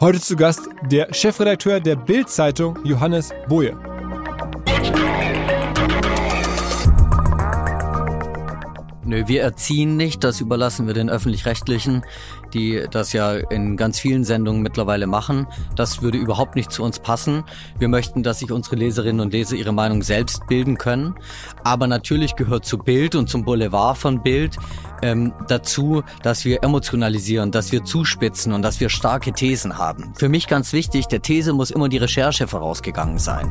Heute zu Gast der Chefredakteur der Bild-Zeitung Johannes Boje. Nö, wir erziehen nicht, das überlassen wir den öffentlich-rechtlichen, die das ja in ganz vielen Sendungen mittlerweile machen. Das würde überhaupt nicht zu uns passen. Wir möchten, dass sich unsere Leserinnen und Leser ihre Meinung selbst bilden können. Aber natürlich gehört zu Bild und zum Boulevard von Bild ähm, dazu, dass wir emotionalisieren, dass wir zuspitzen und dass wir starke Thesen haben. Für mich ganz wichtig, der These muss immer die Recherche vorausgegangen sein.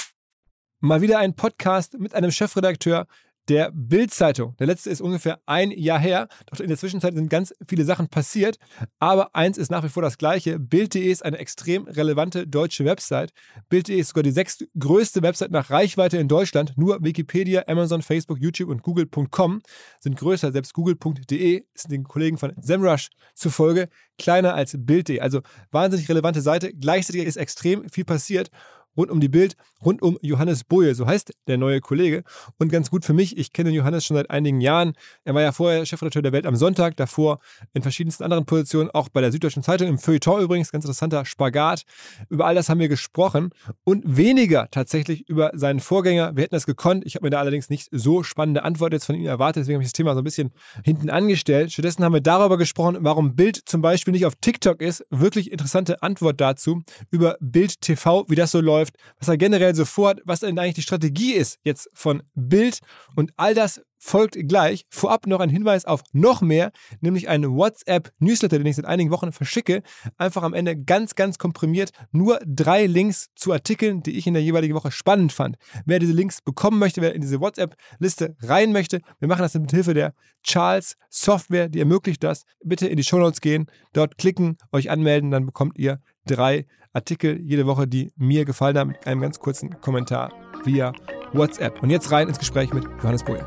Mal wieder ein Podcast mit einem Chefredakteur der Bild-Zeitung. Der letzte ist ungefähr ein Jahr her. Doch in der Zwischenzeit sind ganz viele Sachen passiert. Aber eins ist nach wie vor das Gleiche. Bild.de ist eine extrem relevante deutsche Website. Bild.de ist sogar die sechstgrößte Website nach Reichweite in Deutschland. Nur Wikipedia, Amazon, Facebook, YouTube und Google.com sind größer. Selbst Google.de ist den Kollegen von SEMrush zufolge kleiner als Bild.de. Also wahnsinnig relevante Seite. Gleichzeitig ist extrem viel passiert rund um die Bild, rund um Johannes Boje, so heißt der neue Kollege. Und ganz gut für mich, ich kenne Johannes schon seit einigen Jahren. Er war ja vorher Chefredakteur der Welt am Sonntag, davor in verschiedensten anderen Positionen, auch bei der Süddeutschen Zeitung, im Feuilleton übrigens, ganz interessanter Spagat. Über all das haben wir gesprochen und weniger tatsächlich über seinen Vorgänger. Wir hätten das gekonnt. Ich habe mir da allerdings nicht so spannende Antwort jetzt von ihm erwartet, deswegen habe ich das Thema so ein bisschen hinten angestellt. Stattdessen haben wir darüber gesprochen, warum Bild zum Beispiel nicht auf TikTok ist. Wirklich interessante Antwort dazu. Über Bild TV, wie das so läuft läuft, was er generell so vorhat, was denn eigentlich die Strategie ist jetzt von Bild und all das folgt gleich. Vorab noch ein Hinweis auf noch mehr, nämlich einen WhatsApp-Newsletter, den ich seit einigen Wochen verschicke. Einfach am Ende ganz, ganz komprimiert nur drei Links zu Artikeln, die ich in der jeweiligen Woche spannend fand. Wer diese Links bekommen möchte, wer in diese WhatsApp-Liste rein möchte, wir machen das mit Hilfe der Charles Software, die ermöglicht das. Bitte in die Show Notes gehen, dort klicken, euch anmelden, dann bekommt ihr drei Artikel jede Woche, die mir gefallen haben, mit einem ganz kurzen Kommentar via WhatsApp. Und jetzt rein ins Gespräch mit Johannes Boje.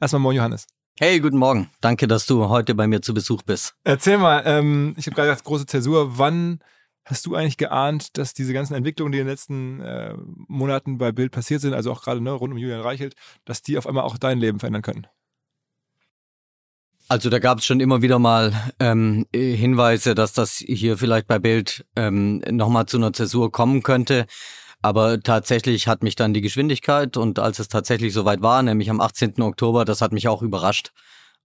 Erstmal moin Johannes. Hey, guten Morgen. Danke, dass du heute bei mir zu Besuch bist. Erzähl mal, ähm, ich habe gerade gesagt, große Zäsur. Wann hast du eigentlich geahnt, dass diese ganzen Entwicklungen, die in den letzten äh, Monaten bei Bild passiert sind, also auch gerade ne, rund um Julian Reichelt, dass die auf einmal auch dein Leben verändern können? Also da gab es schon immer wieder mal ähm, Hinweise, dass das hier vielleicht bei Bild ähm, nochmal zu einer Zäsur kommen könnte. Aber tatsächlich hat mich dann die Geschwindigkeit und als es tatsächlich soweit war, nämlich am 18. Oktober, das hat mich auch überrascht.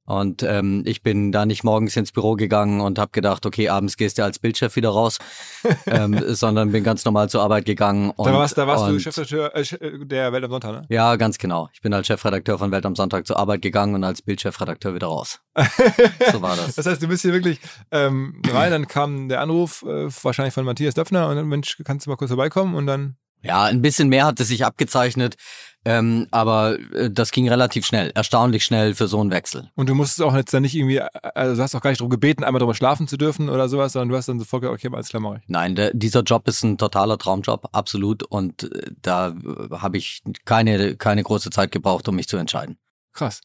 Und ähm, ich bin da nicht morgens ins Büro gegangen und habe gedacht, okay, abends gehst du als Bildchef wieder raus, ähm, sondern bin ganz normal zur Arbeit gegangen. Und, da warst, da warst und, du Chefredakteur äh, der Welt am Sonntag, ne? Ja, ganz genau. Ich bin als Chefredakteur von Welt am Sonntag zur Arbeit gegangen und als Bildchefredakteur wieder raus. so war das. Das heißt, du bist hier wirklich ähm, rein, dann kam der Anruf äh, wahrscheinlich von Matthias Döpfner und dann, Mensch, kannst du mal kurz vorbeikommen und dann ja, ein bisschen mehr hat es sich abgezeichnet. Ähm, aber äh, das ging relativ schnell, erstaunlich schnell für so einen Wechsel. Und du musstest auch jetzt dann nicht irgendwie, also du hast auch gar nicht darum gebeten, einmal drüber schlafen zu dürfen oder sowas, sondern du hast dann sofort gesagt, okay, alles klar, mach ich. Nein, der, dieser Job ist ein totaler Traumjob, absolut. Und äh, da äh, habe ich keine, keine große Zeit gebraucht, um mich zu entscheiden. Krass.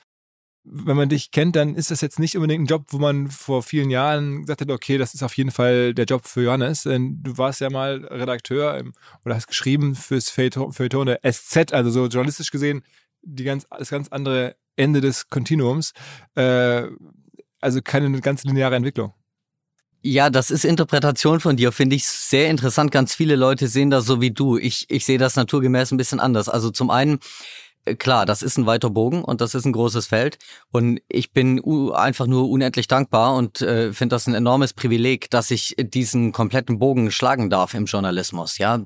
Wenn man dich kennt, dann ist das jetzt nicht unbedingt ein Job, wo man vor vielen Jahren gesagt hat, okay, das ist auf jeden Fall der Job für Johannes. Denn du warst ja mal Redakteur im, oder hast geschrieben fürs Feuilleton der SZ, also so journalistisch gesehen die ganz, das ganz andere Ende des Kontinuums. Äh, also keine ganz lineare Entwicklung. Ja, das ist Interpretation von dir, finde ich sehr interessant. Ganz viele Leute sehen das so wie du. Ich, ich sehe das naturgemäß ein bisschen anders. Also zum einen, klar, das ist ein weiter Bogen und das ist ein großes Feld. Und ich bin einfach nur unendlich dankbar und äh, finde das ein enormes Privileg, dass ich diesen kompletten Bogen schlagen darf im Journalismus. Ja,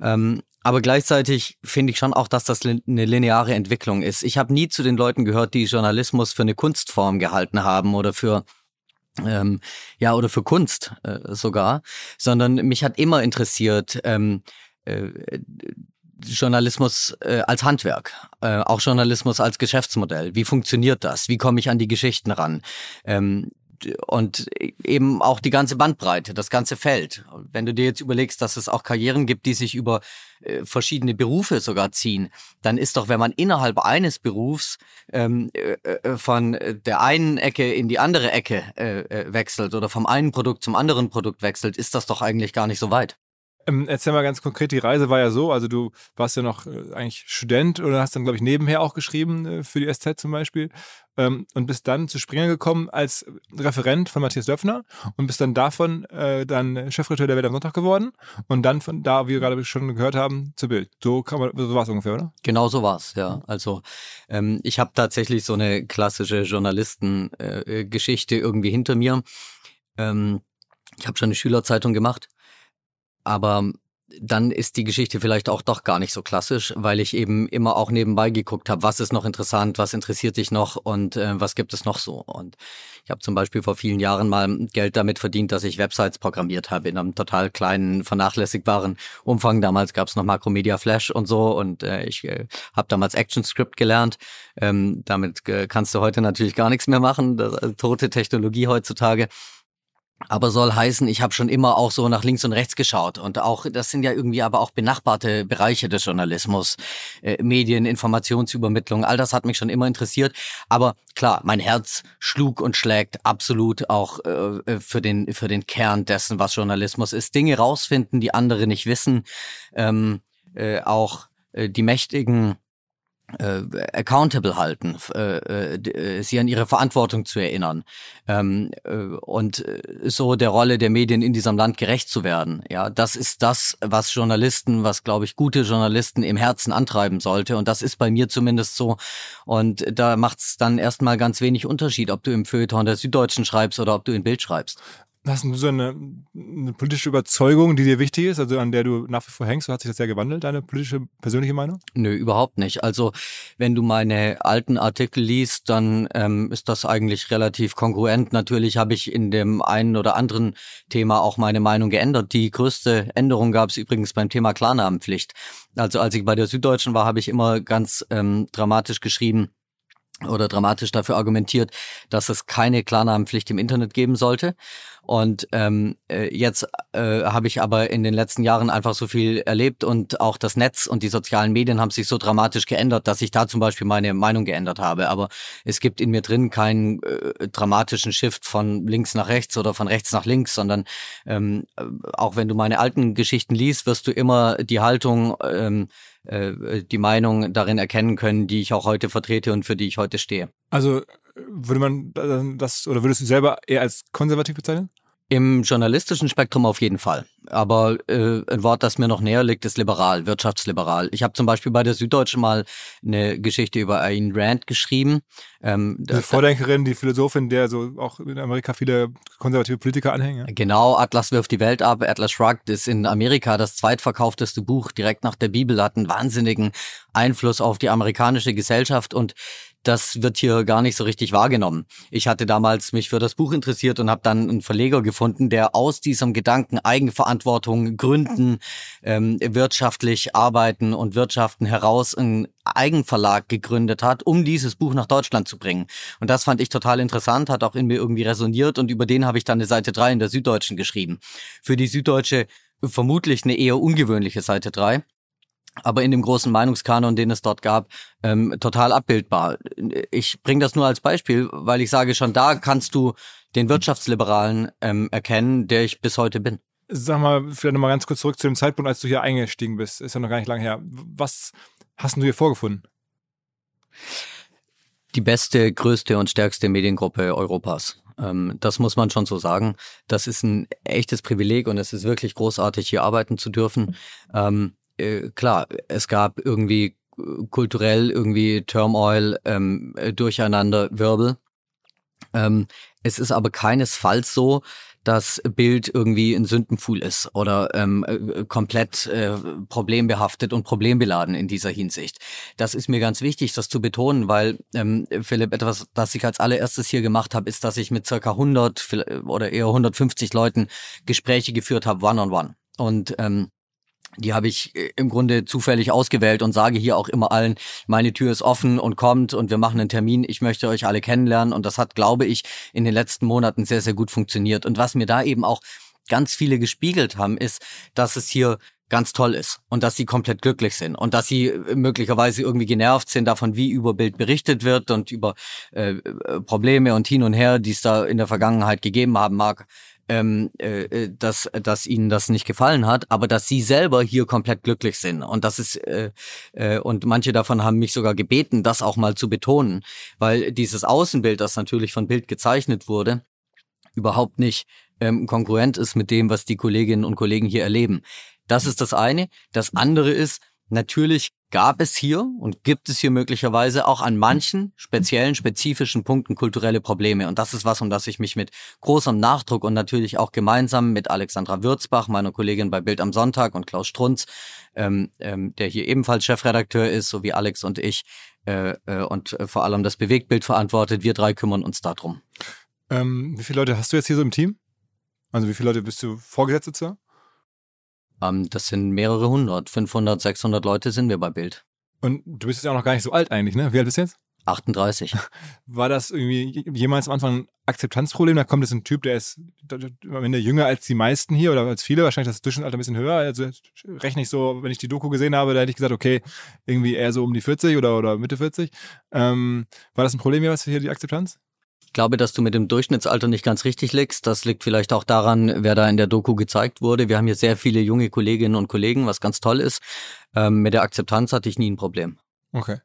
ähm, aber gleichzeitig finde ich schon auch, dass das eine lineare Entwicklung ist. Ich habe nie zu den Leuten gehört, die Journalismus für eine Kunstform gehalten haben oder für ähm, ja oder für Kunst äh, sogar, sondern mich hat immer interessiert. Ähm, äh, Journalismus äh, als Handwerk, äh, auch Journalismus als Geschäftsmodell. Wie funktioniert das? Wie komme ich an die Geschichten ran? Ähm, und eben auch die ganze Bandbreite, das ganze Feld. Wenn du dir jetzt überlegst, dass es auch Karrieren gibt, die sich über äh, verschiedene Berufe sogar ziehen, dann ist doch, wenn man innerhalb eines Berufs ähm, äh, äh von der einen Ecke in die andere Ecke äh, äh, wechselt oder vom einen Produkt zum anderen Produkt wechselt, ist das doch eigentlich gar nicht so weit. Ähm, erzähl mal ganz konkret, die Reise war ja so, also du warst ja noch äh, eigentlich Student oder hast dann, glaube ich, nebenher auch geschrieben äh, für die SZ zum Beispiel ähm, und bist dann zu Springer gekommen als Referent von Matthias Döpfner und bist dann davon äh, dann Chefredakteur der Welt am Sonntag geworden und dann von da, wie wir gerade schon gehört haben, zu Bild. So, man, so war es ungefähr, oder? Genau so war es, ja. Also ähm, ich habe tatsächlich so eine klassische Journalistengeschichte äh, irgendwie hinter mir. Ähm, ich habe schon eine Schülerzeitung gemacht aber dann ist die Geschichte vielleicht auch doch gar nicht so klassisch, weil ich eben immer auch nebenbei geguckt habe, was ist noch interessant, was interessiert dich noch und äh, was gibt es noch so. Und ich habe zum Beispiel vor vielen Jahren mal Geld damit verdient, dass ich Websites programmiert habe in einem total kleinen, vernachlässigbaren Umfang. Damals gab es noch Macromedia Flash und so und äh, ich äh, habe damals ActionScript gelernt. Ähm, damit äh, kannst du heute natürlich gar nichts mehr machen, das, äh, tote Technologie heutzutage. Aber soll heißen, ich habe schon immer auch so nach links und rechts geschaut. Und auch, das sind ja irgendwie aber auch benachbarte Bereiche des Journalismus. Äh, Medien, Informationsübermittlung, all das hat mich schon immer interessiert. Aber klar, mein Herz schlug und schlägt absolut auch äh, für, den, für den Kern dessen, was Journalismus ist. Dinge rausfinden, die andere nicht wissen. Ähm, äh, auch äh, die mächtigen äh, accountable halten, äh, äh, sie an ihre Verantwortung zu erinnern ähm, äh, und äh, so der Rolle der Medien in diesem Land gerecht zu werden. Ja, das ist das, was Journalisten, was glaube ich gute Journalisten im Herzen antreiben sollte und das ist bei mir zumindest so. Und da macht es dann erstmal ganz wenig Unterschied, ob du im Feuilleton der Süddeutschen schreibst oder ob du in Bild schreibst. Hast du so eine, eine, politische Überzeugung, die dir wichtig ist, also an der du nach wie vor hängst? Hat sich das ja gewandelt, deine politische, persönliche Meinung? Nö, überhaupt nicht. Also wenn du meine alten Artikel liest, dann ähm, ist das eigentlich relativ kongruent. Natürlich habe ich in dem einen oder anderen Thema auch meine Meinung geändert. Die größte Änderung gab es übrigens beim Thema Klarnamenpflicht. Also als ich bei der Süddeutschen war, habe ich immer ganz ähm, dramatisch geschrieben, oder dramatisch dafür argumentiert, dass es keine Klarnamenpflicht im Internet geben sollte. Und ähm, äh, jetzt äh, habe ich aber in den letzten Jahren einfach so viel erlebt und auch das Netz und die sozialen Medien haben sich so dramatisch geändert, dass ich da zum Beispiel meine Meinung geändert habe. Aber es gibt in mir drin keinen äh, dramatischen Shift von links nach rechts oder von rechts nach links, sondern ähm, auch wenn du meine alten Geschichten liest, wirst du immer die Haltung ähm, äh, die Meinung darin erkennen können, die ich auch heute vertrete und für die ich heute stehe. Also würde man das oder würdest du selber eher als konservativ bezeichnen? Im journalistischen Spektrum auf jeden Fall. Aber äh, ein Wort, das mir noch näher liegt, ist liberal, wirtschaftsliberal. Ich habe zum Beispiel bei der Süddeutschen mal eine Geschichte über Ayn Rand geschrieben. Ähm, die Vordenkerin, die Philosophin, der so auch in Amerika viele konservative Politiker anhängen. Ja? Genau, Atlas wirft die Welt ab, Atlas Shrugged ist in Amerika das zweitverkaufteste Buch direkt nach der Bibel, hat einen wahnsinnigen Einfluss auf die amerikanische Gesellschaft und das wird hier gar nicht so richtig wahrgenommen. Ich hatte damals mich für das Buch interessiert und habe dann einen Verleger gefunden, der aus diesem Gedanken Eigenverantwortung gründen, ähm, wirtschaftlich arbeiten und wirtschaften heraus einen Eigenverlag gegründet hat, um dieses Buch nach Deutschland zu bringen. Und das fand ich total interessant, hat auch in mir irgendwie resoniert und über den habe ich dann eine Seite 3 in der Süddeutschen geschrieben. Für die Süddeutsche vermutlich eine eher ungewöhnliche Seite 3 aber in dem großen Meinungskanon, den es dort gab, ähm, total abbildbar. Ich bringe das nur als Beispiel, weil ich sage, schon da kannst du den Wirtschaftsliberalen ähm, erkennen, der ich bis heute bin. Sag mal, vielleicht nochmal ganz kurz zurück zu dem Zeitpunkt, als du hier eingestiegen bist. Ist ja noch gar nicht lange her. Was hast du hier vorgefunden? Die beste, größte und stärkste Mediengruppe Europas. Ähm, das muss man schon so sagen. Das ist ein echtes Privileg und es ist wirklich großartig, hier arbeiten zu dürfen. Äh, klar, es gab irgendwie äh, kulturell irgendwie Turmoil, ähm, äh, Durcheinander, Wirbel. Ähm, es ist aber keinesfalls so, dass Bild irgendwie ein Sündenpfuhl ist oder ähm, äh, komplett äh, problembehaftet und problembeladen in dieser Hinsicht. Das ist mir ganz wichtig, das zu betonen, weil ähm, Philipp, etwas, das ich als allererstes hier gemacht habe, ist, dass ich mit circa 100 oder eher 150 Leuten Gespräche geführt habe, one-on-one. -on -one. Und ähm, die habe ich äh, im Grunde zufällig ausgewählt und sage hier auch immer allen, meine Tür ist offen und kommt und wir machen einen Termin. Ich möchte euch alle kennenlernen und das hat, glaube ich, in den letzten Monaten sehr, sehr gut funktioniert. Und was mir da eben auch ganz viele gespiegelt haben, ist, dass es hier ganz toll ist und dass sie komplett glücklich sind und dass sie äh, möglicherweise irgendwie genervt sind davon, wie über Bild berichtet wird und über äh, äh Probleme und hin und her, die es da in der Vergangenheit gegeben haben mag ähm, äh, äh, dass, dass ihnen das nicht gefallen hat, aber dass sie selber hier komplett glücklich sind. Und das ist, äh, äh, und manche davon haben mich sogar gebeten, das auch mal zu betonen, weil dieses Außenbild, das natürlich von Bild gezeichnet wurde, überhaupt nicht ähm, konkurrent ist mit dem, was die Kolleginnen und Kollegen hier erleben. Das ist das eine. Das andere ist, natürlich gab es hier und gibt es hier möglicherweise auch an manchen speziellen, spezifischen Punkten kulturelle Probleme. Und das ist was, um das ich mich mit großem Nachdruck und natürlich auch gemeinsam mit Alexandra Würzbach, meiner Kollegin bei Bild am Sonntag und Klaus Strunz, ähm, ähm, der hier ebenfalls Chefredakteur ist, so wie Alex und ich, äh, äh, und äh, vor allem das Bewegtbild verantwortet. Wir drei kümmern uns darum. Ähm, wie viele Leute hast du jetzt hier so im Team? Also wie viele Leute bist du vorgesetzt sozusagen? Ähm, das sind mehrere hundert, 500, 600 Leute sind wir bei Bild. Und du bist jetzt ja auch noch gar nicht so alt eigentlich, ne? Wie alt bist du jetzt? 38. War das irgendwie jemals am Anfang ein Akzeptanzproblem? Da kommt jetzt ein Typ, der ist am Ende jünger als die meisten hier oder als viele, wahrscheinlich das Durchschnittsalter ein bisschen höher. Also rechne ich so, wenn ich die Doku gesehen habe, da hätte ich gesagt, okay, irgendwie eher so um die 40 oder, oder Mitte 40. Ähm, war das ein Problem jeweils hier, die Akzeptanz? Ich glaube, dass du mit dem Durchschnittsalter nicht ganz richtig liegst. Das liegt vielleicht auch daran, wer da in der Doku gezeigt wurde. Wir haben hier sehr viele junge Kolleginnen und Kollegen, was ganz toll ist. Ähm, mit der Akzeptanz hatte ich nie ein Problem. Okay.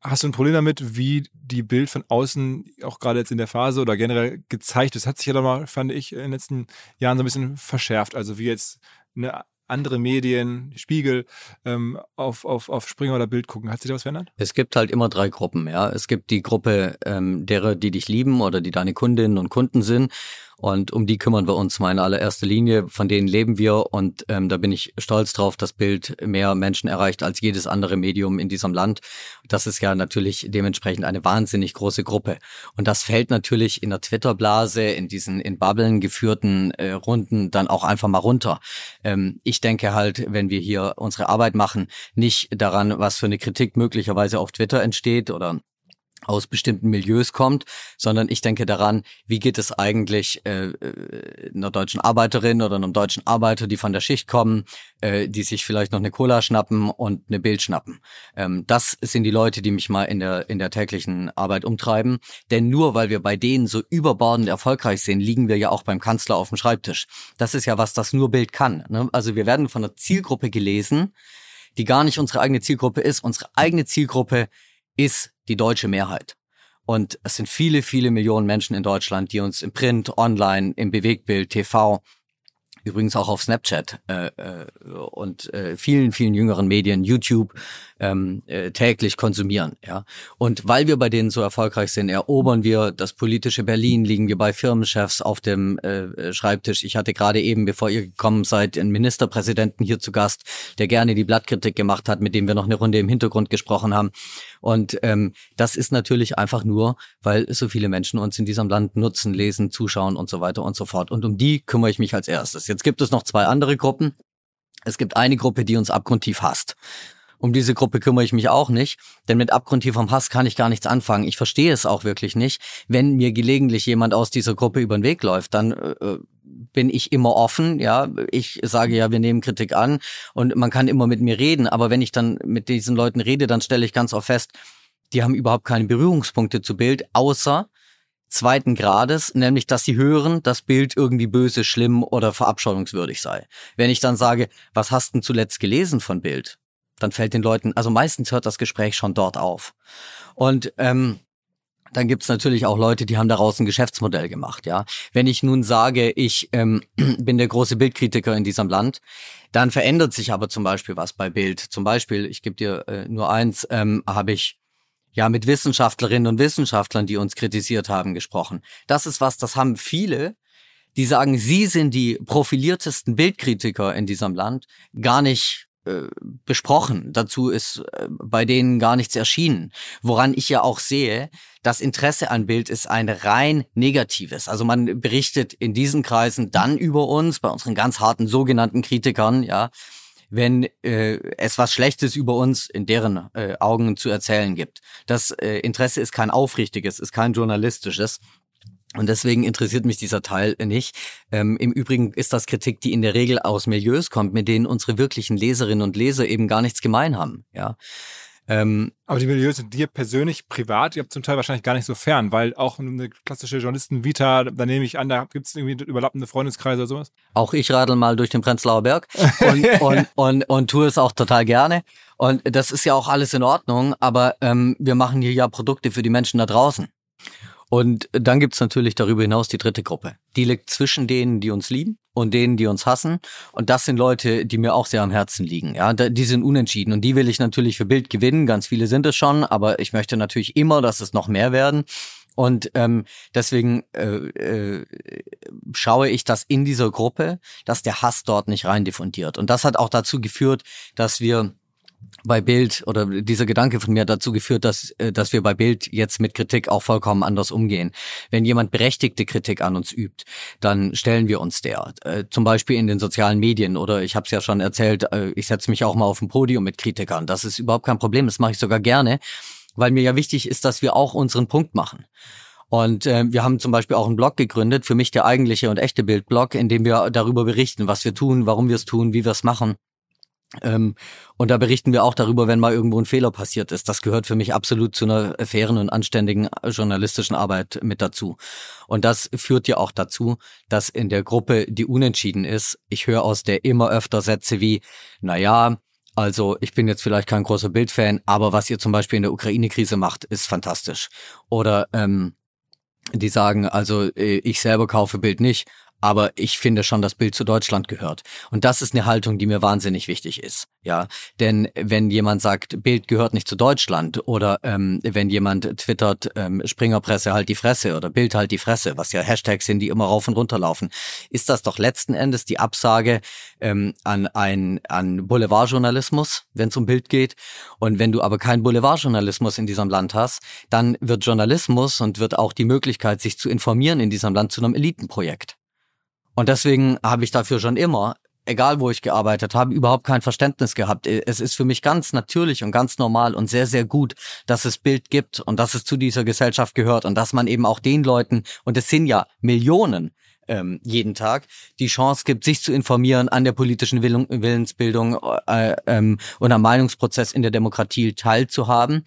Hast du ein Problem damit, wie die Bild von außen auch gerade jetzt in der Phase oder generell gezeigt ist? Hat sich ja doch mal, fand ich, in den letzten Jahren so ein bisschen verschärft. Also wie jetzt eine andere Medien, Spiegel, ähm, auf, auf, auf Springer oder Bild gucken. Hat sich da was verändert? Es gibt halt immer drei Gruppen, ja. Es gibt die Gruppe ähm, derer, die dich lieben oder die deine Kundinnen und Kunden sind. Und um die kümmern wir uns mal in allererster Linie. Von denen leben wir und ähm, da bin ich stolz drauf, dass Bild mehr Menschen erreicht als jedes andere Medium in diesem Land. Das ist ja natürlich dementsprechend eine wahnsinnig große Gruppe. Und das fällt natürlich in der Twitter-Blase, in diesen in Bubblen geführten äh, Runden dann auch einfach mal runter. Ähm, ich denke halt, wenn wir hier unsere Arbeit machen, nicht daran, was für eine Kritik möglicherweise auf Twitter entsteht oder aus bestimmten Milieus kommt, sondern ich denke daran, wie geht es eigentlich äh, äh, einer deutschen Arbeiterin oder einem deutschen Arbeiter, die von der Schicht kommen, äh, die sich vielleicht noch eine Cola schnappen und eine Bild schnappen. Ähm, das sind die Leute, die mich mal in der in der täglichen Arbeit umtreiben. Denn nur weil wir bei denen so überbordend erfolgreich sind, liegen wir ja auch beim Kanzler auf dem Schreibtisch. Das ist ja was, das nur Bild kann. Ne? Also wir werden von einer Zielgruppe gelesen, die gar nicht unsere eigene Zielgruppe ist. Unsere eigene Zielgruppe ist die deutsche Mehrheit. Und es sind viele, viele Millionen Menschen in Deutschland, die uns im Print, online, im Bewegtbild, TV übrigens auch auf Snapchat äh, äh, und äh, vielen, vielen jüngeren Medien, YouTube, ähm, äh, täglich konsumieren. Ja. Und weil wir bei denen so erfolgreich sind, erobern wir das politische Berlin, liegen wir bei Firmenchefs auf dem äh, Schreibtisch. Ich hatte gerade eben, bevor ihr gekommen seid, einen Ministerpräsidenten hier zu Gast, der gerne die Blattkritik gemacht hat, mit dem wir noch eine Runde im Hintergrund gesprochen haben. Und ähm, das ist natürlich einfach nur, weil so viele Menschen uns in diesem Land nutzen, lesen, zuschauen und so weiter und so fort. Und um die kümmere ich mich als erstes. Jetzt gibt es noch zwei andere Gruppen. Es gibt eine Gruppe, die uns abgrundtief hasst. Um diese Gruppe kümmere ich mich auch nicht, denn mit abgrundtiefem Hass kann ich gar nichts anfangen. Ich verstehe es auch wirklich nicht. Wenn mir gelegentlich jemand aus dieser Gruppe über den Weg läuft, dann äh, äh, bin ich immer offen, ja. Ich sage ja, wir nehmen Kritik an und man kann immer mit mir reden, aber wenn ich dann mit diesen Leuten rede, dann stelle ich ganz oft fest, die haben überhaupt keine Berührungspunkte zu Bild, außer zweiten Grades, nämlich dass sie hören, dass Bild irgendwie böse, schlimm oder verabscheuungswürdig sei. Wenn ich dann sage, was hast du zuletzt gelesen von Bild? dann fällt den Leuten, also meistens hört das Gespräch schon dort auf. Und ähm, dann gibt's natürlich auch Leute, die haben daraus ein Geschäftsmodell gemacht, ja. Wenn ich nun sage, ich ähm, bin der große Bildkritiker in diesem Land, dann verändert sich aber zum Beispiel was bei Bild. Zum Beispiel, ich gebe dir äh, nur eins, ähm, habe ich ja mit Wissenschaftlerinnen und Wissenschaftlern, die uns kritisiert haben, gesprochen. Das ist was, das haben viele, die sagen, sie sind die profiliertesten Bildkritiker in diesem Land, gar nicht äh, besprochen. Dazu ist äh, bei denen gar nichts erschienen. Woran ich ja auch sehe, das Interesse an Bild ist ein rein negatives. Also man berichtet in diesen Kreisen dann über uns, bei unseren ganz harten sogenannten Kritikern, ja, wenn äh, es was Schlechtes über uns in deren äh, Augen zu erzählen gibt. Das äh, Interesse ist kein aufrichtiges, ist kein journalistisches. Und deswegen interessiert mich dieser Teil nicht. Ähm, Im Übrigen ist das Kritik, die in der Regel aus Milieus kommt, mit denen unsere wirklichen Leserinnen und Leser eben gar nichts gemein haben. Ja. Ähm, Aber die Milieus sind dir persönlich, privat, ihr habt zum Teil wahrscheinlich gar nicht so fern, weil auch eine klassische Journalisten-Vita, da nehme ich an, da gibt es irgendwie überlappende Freundeskreise oder sowas. Auch ich radel mal durch den Prenzlauer Berg und, und, und, und tue es auch total gerne. Und das ist ja auch alles in Ordnung, aber ähm, wir machen hier ja Produkte für die Menschen da draußen. Und dann gibt's natürlich darüber hinaus die dritte Gruppe. Die liegt zwischen denen, die uns lieben und denen, die uns hassen. Und das sind Leute, die mir auch sehr am Herzen liegen. Ja, die sind unentschieden und die will ich natürlich für Bild gewinnen. Ganz viele sind es schon, aber ich möchte natürlich immer, dass es noch mehr werden. Und ähm, deswegen äh, äh, schaue ich, dass in dieser Gruppe, dass der Hass dort nicht rein diffundiert. Und das hat auch dazu geführt, dass wir bei Bild oder dieser Gedanke von mir dazu geführt, dass, äh, dass wir bei Bild jetzt mit Kritik auch vollkommen anders umgehen. Wenn jemand berechtigte Kritik an uns übt, dann stellen wir uns der. Äh, zum Beispiel in den sozialen Medien oder ich habe es ja schon erzählt, äh, ich setze mich auch mal auf ein Podium mit Kritikern. Das ist überhaupt kein Problem, das mache ich sogar gerne, weil mir ja wichtig ist, dass wir auch unseren Punkt machen. Und äh, wir haben zum Beispiel auch einen Blog gegründet, für mich der eigentliche und echte Bildblog, in dem wir darüber berichten, was wir tun, warum wir es tun, wie wir es machen. Ähm, und da berichten wir auch darüber, wenn mal irgendwo ein Fehler passiert ist. Das gehört für mich absolut zu einer fairen und anständigen journalistischen Arbeit mit dazu. Und das führt ja auch dazu, dass in der Gruppe, die unentschieden ist, ich höre aus der immer öfter Sätze wie, na ja, also ich bin jetzt vielleicht kein großer Bildfan, aber was ihr zum Beispiel in der Ukraine-Krise macht, ist fantastisch. Oder ähm, die sagen, also äh, ich selber kaufe Bild nicht, aber ich finde schon, das Bild zu Deutschland gehört. Und das ist eine Haltung, die mir wahnsinnig wichtig ist. Ja, denn wenn jemand sagt, Bild gehört nicht zu Deutschland oder ähm, wenn jemand twittert, ähm, Springerpresse halt die Fresse oder Bild halt die Fresse, was ja Hashtags sind, die immer rauf und runter laufen, ist das doch letzten Endes die Absage ähm, an ein an Boulevardjournalismus, wenn es um Bild geht. Und wenn du aber keinen Boulevardjournalismus in diesem Land hast, dann wird Journalismus und wird auch die Möglichkeit, sich zu informieren in diesem Land zu einem Elitenprojekt. Und deswegen habe ich dafür schon immer, egal wo ich gearbeitet habe, überhaupt kein Verständnis gehabt. Es ist für mich ganz natürlich und ganz normal und sehr, sehr gut, dass es Bild gibt und dass es zu dieser Gesellschaft gehört und dass man eben auch den Leuten, und es sind ja Millionen, ähm, jeden Tag die Chance gibt, sich zu informieren, an der politischen Willensbildung äh, ähm, und am Meinungsprozess in der Demokratie teilzuhaben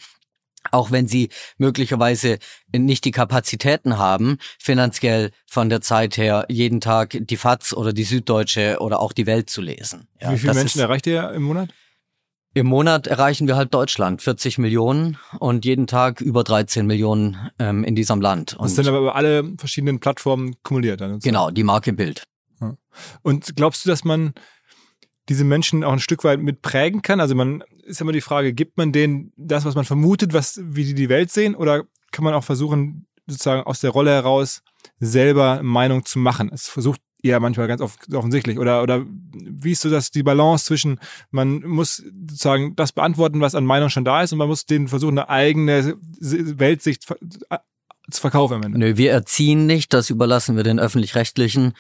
auch wenn sie möglicherweise nicht die Kapazitäten haben, finanziell von der Zeit her jeden Tag die FAZ oder die Süddeutsche oder auch die Welt zu lesen. Ja, Wie viele Menschen erreicht ihr im Monat? Im Monat erreichen wir halt Deutschland, 40 Millionen und jeden Tag über 13 Millionen ähm, in diesem Land. Und das sind aber über alle verschiedenen Plattformen kumuliert. Dann genau, die Marke Bild. Und glaubst du, dass man diese Menschen auch ein Stück weit mit prägen kann? Also man ist immer die Frage, gibt man denen das, was man vermutet, was, wie die die Welt sehen, oder kann man auch versuchen, sozusagen aus der Rolle heraus selber Meinung zu machen? Es versucht ja manchmal ganz offensichtlich. Oder, oder wie ist so das, die Balance zwischen, man muss sozusagen das beantworten, was an Meinung schon da ist, und man muss den versuchen, eine eigene Weltsicht zu verkaufen am Ende. Nö, wir erziehen nicht, das überlassen wir den öffentlich-rechtlichen,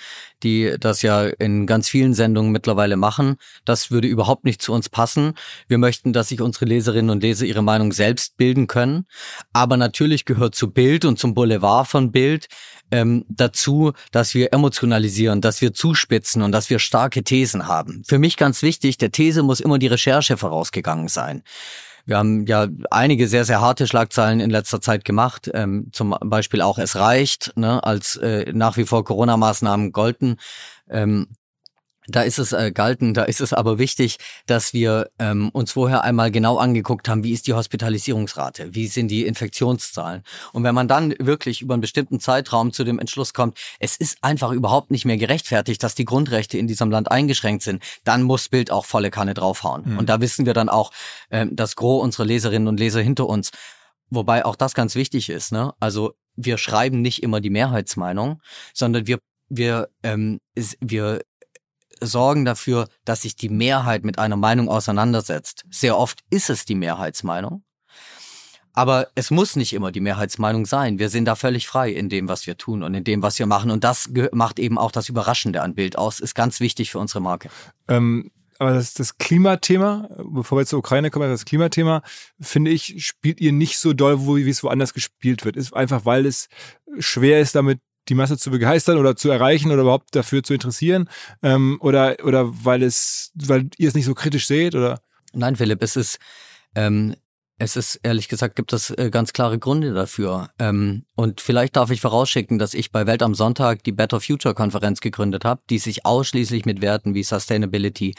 die das ja in ganz vielen Sendungen mittlerweile machen. Das würde überhaupt nicht zu uns passen. Wir möchten, dass sich unsere Leserinnen und Leser ihre Meinung selbst bilden können. Aber natürlich gehört zu Bild und zum Boulevard von Bild ähm, dazu, dass wir emotionalisieren, dass wir zuspitzen und dass wir starke Thesen haben. Für mich ganz wichtig, der These muss immer die Recherche vorausgegangen sein. Wir haben ja einige sehr, sehr harte Schlagzeilen in letzter Zeit gemacht. Ähm, zum Beispiel auch Es reicht, ne, als äh, nach wie vor Corona-Maßnahmen golden. Ähm, da ist es äh, galten, da ist es aber wichtig, dass wir ähm, uns vorher einmal genau angeguckt haben, wie ist die Hospitalisierungsrate, wie sind die Infektionszahlen. Und wenn man dann wirklich über einen bestimmten Zeitraum zu dem Entschluss kommt, es ist einfach überhaupt nicht mehr gerechtfertigt, dass die Grundrechte in diesem Land eingeschränkt sind, dann muss Bild auch volle Kanne draufhauen. Mhm. Und da wissen wir dann auch, ähm, das Gros unserer Leserinnen und Leser hinter uns. Wobei auch das ganz wichtig ist. Ne? Also wir schreiben nicht immer die Mehrheitsmeinung, sondern wir wir, ähm, wir sorgen dafür, dass sich die Mehrheit mit einer Meinung auseinandersetzt. Sehr oft ist es die Mehrheitsmeinung. Aber es muss nicht immer die Mehrheitsmeinung sein. Wir sind da völlig frei in dem, was wir tun und in dem, was wir machen. Und das macht eben auch das Überraschende an Bild aus. Ist ganz wichtig für unsere Marke. Ähm, aber das, das Klimathema, bevor wir zur Ukraine kommen, das Klimathema, finde ich, spielt ihr nicht so doll, wie es woanders gespielt wird. Ist einfach, weil es schwer ist, damit die Masse zu begeistern oder zu erreichen oder überhaupt dafür zu interessieren? Ähm, oder, oder weil es, weil ihr es nicht so kritisch seht? Oder? Nein, Philipp, es ist, ähm, es ist ehrlich gesagt, gibt es äh, ganz klare Gründe dafür. Ähm, und vielleicht darf ich vorausschicken, dass ich bei Welt am Sonntag die Better Future Konferenz gegründet habe, die sich ausschließlich mit Werten wie Sustainability,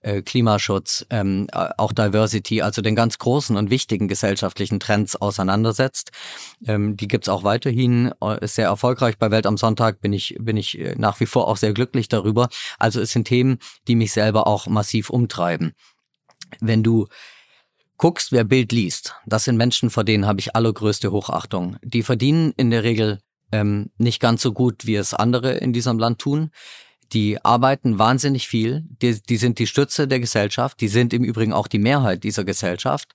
äh, Klimaschutz, ähm, auch Diversity, also den ganz großen und wichtigen gesellschaftlichen Trends auseinandersetzt. Ähm, die gibt's auch weiterhin, äh, ist sehr erfolgreich. Bei Welt am Sonntag bin ich, bin ich äh, nach wie vor auch sehr glücklich darüber. Also es sind Themen, die mich selber auch massiv umtreiben. Wenn du guckst, wer Bild liest, das sind Menschen, vor denen habe ich allergrößte Hochachtung. Die verdienen in der Regel ähm, nicht ganz so gut, wie es andere in diesem Land tun. Die arbeiten wahnsinnig viel, die, die sind die Stütze der Gesellschaft, die sind im Übrigen auch die Mehrheit dieser Gesellschaft.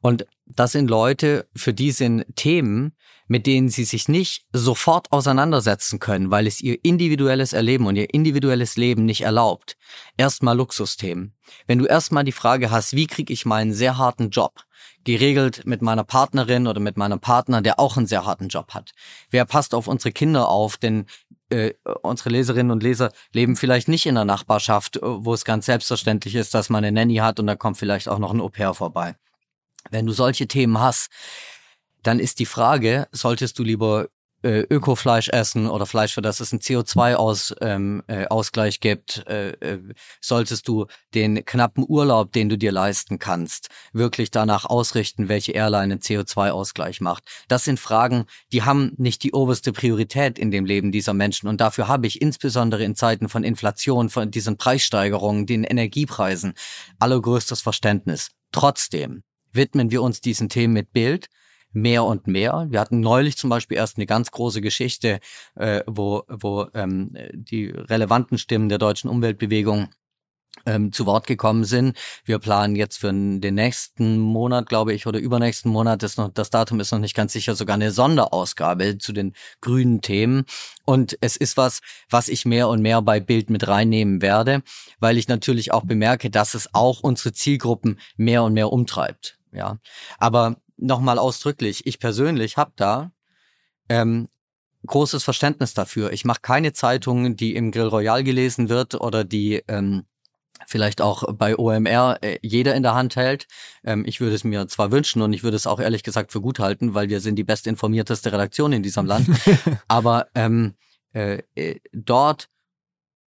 Und das sind Leute, für die sind Themen, mit denen sie sich nicht sofort auseinandersetzen können, weil es ihr individuelles Erleben und ihr individuelles Leben nicht erlaubt. Erstmal Luxusthemen. Wenn du erstmal die Frage hast, wie kriege ich meinen sehr harten Job geregelt mit meiner Partnerin oder mit meinem Partner, der auch einen sehr harten Job hat. Wer passt auf unsere Kinder auf? Denn äh, unsere Leserinnen und Leser leben vielleicht nicht in einer Nachbarschaft, äh, wo es ganz selbstverständlich ist, dass man eine Nanny hat und da kommt vielleicht auch noch ein Au-pair vorbei. Wenn du solche Themen hast, dann ist die Frage, solltest du lieber äh, Ökofleisch essen oder Fleisch, für das es einen CO2-Ausgleich ähm, äh, gibt, äh, äh, solltest du den knappen Urlaub, den du dir leisten kannst, wirklich danach ausrichten, welche Airline einen CO2-Ausgleich macht. Das sind Fragen, die haben nicht die oberste Priorität in dem Leben dieser Menschen. Und dafür habe ich insbesondere in Zeiten von Inflation, von diesen Preissteigerungen, den Energiepreisen, allergrößtes Verständnis. Trotzdem widmen wir uns diesen Themen mit Bild mehr und mehr. Wir hatten neulich zum Beispiel erst eine ganz große Geschichte, äh, wo, wo ähm, die relevanten Stimmen der deutschen Umweltbewegung ähm, zu Wort gekommen sind. Wir planen jetzt für den nächsten Monat, glaube ich, oder übernächsten Monat, das, noch, das Datum ist noch nicht ganz sicher, sogar eine Sonderausgabe zu den grünen Themen. Und es ist was, was ich mehr und mehr bei Bild mit reinnehmen werde, weil ich natürlich auch bemerke, dass es auch unsere Zielgruppen mehr und mehr umtreibt. Ja, aber nochmal ausdrücklich, ich persönlich habe da ähm, großes Verständnis dafür. Ich mache keine Zeitung, die im Grill Royal gelesen wird oder die ähm, vielleicht auch bei OMR äh, jeder in der Hand hält. Ähm, ich würde es mir zwar wünschen und ich würde es auch ehrlich gesagt für gut halten, weil wir sind die bestinformierteste Redaktion in diesem Land. Aber ähm, äh, äh, dort,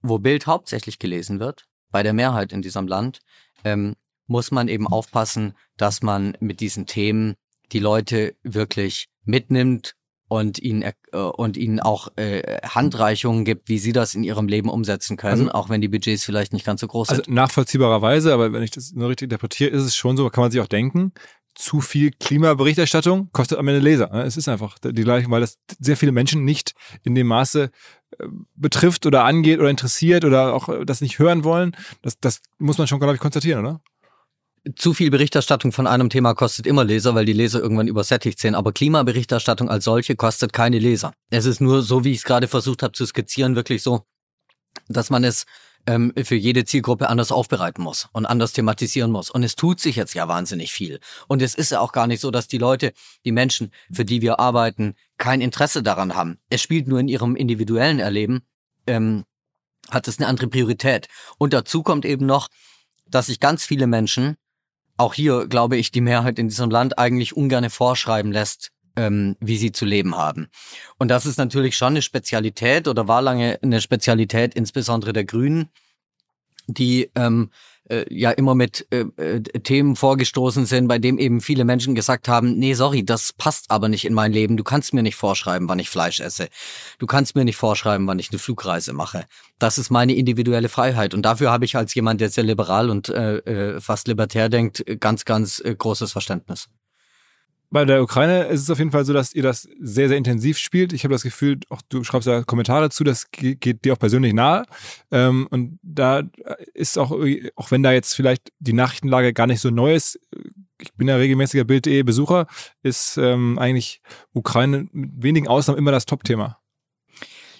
wo Bild hauptsächlich gelesen wird, bei der Mehrheit in diesem Land, ähm, muss man eben aufpassen, dass man mit diesen Themen die Leute wirklich mitnimmt und ihnen äh, und ihnen auch äh, Handreichungen gibt, wie sie das in ihrem Leben umsetzen können, also, auch wenn die Budgets vielleicht nicht ganz so groß also sind. Nachvollziehbarerweise, aber wenn ich das nur richtig interpretiere, ist es schon so, kann man sich auch denken. zu viel Klimaberichterstattung kostet am Ende Leser. Ne? Es ist einfach die gleiche, weil das sehr viele Menschen nicht in dem Maße äh, betrifft oder angeht oder interessiert oder auch äh, das nicht hören wollen. Das, das muss man schon, glaube ich, konstatieren, oder? Zu viel Berichterstattung von einem Thema kostet immer Leser, weil die Leser irgendwann übersättigt sind. Aber Klimaberichterstattung als solche kostet keine Leser. Es ist nur so, wie ich es gerade versucht habe zu skizzieren, wirklich so, dass man es ähm, für jede Zielgruppe anders aufbereiten muss und anders thematisieren muss. Und es tut sich jetzt ja wahnsinnig viel. Und es ist ja auch gar nicht so, dass die Leute, die Menschen, für die wir arbeiten, kein Interesse daran haben. Es spielt nur in ihrem individuellen Erleben, ähm, hat es eine andere Priorität. Und dazu kommt eben noch, dass sich ganz viele Menschen auch hier, glaube ich, die Mehrheit in diesem Land eigentlich ungerne vorschreiben lässt, ähm, wie sie zu leben haben. Und das ist natürlich schon eine Spezialität oder war lange eine Spezialität, insbesondere der Grünen, die ähm, äh, ja immer mit äh, äh, Themen vorgestoßen sind, bei dem eben viele Menschen gesagt haben, nee, sorry, das passt aber nicht in mein Leben. Du kannst mir nicht vorschreiben, wann ich Fleisch esse. Du kannst mir nicht vorschreiben, wann ich eine Flugreise mache. Das ist meine individuelle Freiheit. Und dafür habe ich als jemand, der sehr liberal und äh, äh fast libertär denkt, ganz, ganz äh, großes Verständnis bei der Ukraine ist es auf jeden Fall so, dass ihr das sehr, sehr intensiv spielt. Ich habe das Gefühl, auch du schreibst ja Kommentare zu, das geht dir auch persönlich nahe. Ähm, und da ist auch, auch wenn da jetzt vielleicht die Nachrichtenlage gar nicht so neu ist, ich bin ja regelmäßiger Bild.de Besucher, ist ähm, eigentlich Ukraine mit wenigen Ausnahmen immer das Top-Thema.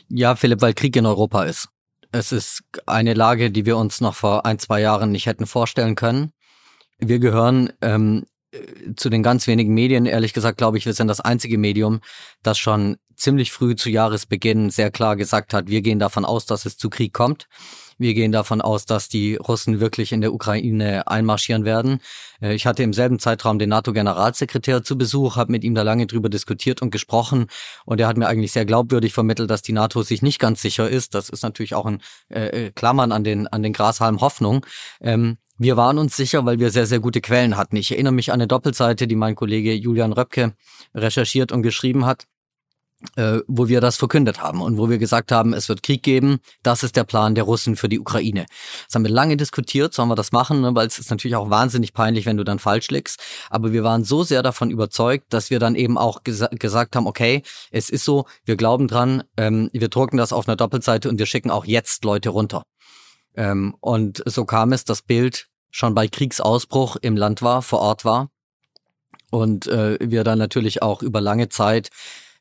Ja, Philipp, weil Krieg in Europa ist. Es ist eine Lage, die wir uns noch vor ein, zwei Jahren nicht hätten vorstellen können. Wir gehören ähm, zu den ganz wenigen Medien, ehrlich gesagt, glaube ich, wir sind das einzige Medium, das schon ziemlich früh zu Jahresbeginn sehr klar gesagt hat, wir gehen davon aus, dass es zu Krieg kommt. Wir gehen davon aus, dass die Russen wirklich in der Ukraine einmarschieren werden. Äh, ich hatte im selben Zeitraum den NATO-Generalsekretär zu Besuch, habe mit ihm da lange drüber diskutiert und gesprochen und er hat mir eigentlich sehr glaubwürdig vermittelt, dass die NATO sich nicht ganz sicher ist. Das ist natürlich auch ein äh, äh Klammern an den an den Grashalm Hoffnung. Ähm, wir waren uns sicher, weil wir sehr, sehr gute Quellen hatten. Ich erinnere mich an eine Doppelseite, die mein Kollege Julian Röpke recherchiert und geschrieben hat, äh, wo wir das verkündet haben und wo wir gesagt haben, es wird Krieg geben. Das ist der Plan der Russen für die Ukraine. Das haben wir lange diskutiert, sollen wir das machen, ne? weil es ist natürlich auch wahnsinnig peinlich, wenn du dann falsch liegst. Aber wir waren so sehr davon überzeugt, dass wir dann eben auch gesa gesagt haben, okay, es ist so, wir glauben dran, ähm, wir drucken das auf einer Doppelseite und wir schicken auch jetzt Leute runter. Ähm, und so kam es, dass Bild schon bei Kriegsausbruch im Land war, vor Ort war. Und äh, wir dann natürlich auch über lange Zeit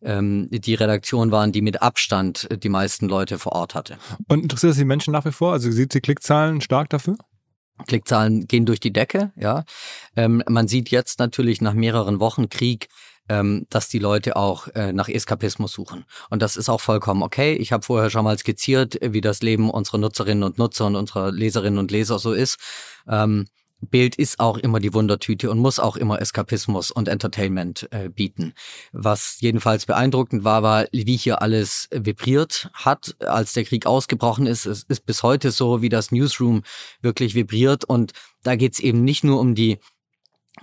ähm, die Redaktion waren, die mit Abstand die meisten Leute vor Ort hatte. Und interessiert das die Menschen nach wie vor? Also sieht die Klickzahlen stark dafür? Klickzahlen gehen durch die Decke, ja. Ähm, man sieht jetzt natürlich nach mehreren Wochen Krieg, ähm, dass die Leute auch äh, nach Eskapismus suchen. Und das ist auch vollkommen okay. Ich habe vorher schon mal skizziert, wie das Leben unserer Nutzerinnen und Nutzer und unserer Leserinnen und Leser so ist. Ähm, Bild ist auch immer die Wundertüte und muss auch immer Eskapismus und Entertainment äh, bieten. Was jedenfalls beeindruckend war, war, wie hier alles vibriert hat, als der Krieg ausgebrochen ist. Es ist bis heute so, wie das Newsroom wirklich vibriert. Und da geht's eben nicht nur um die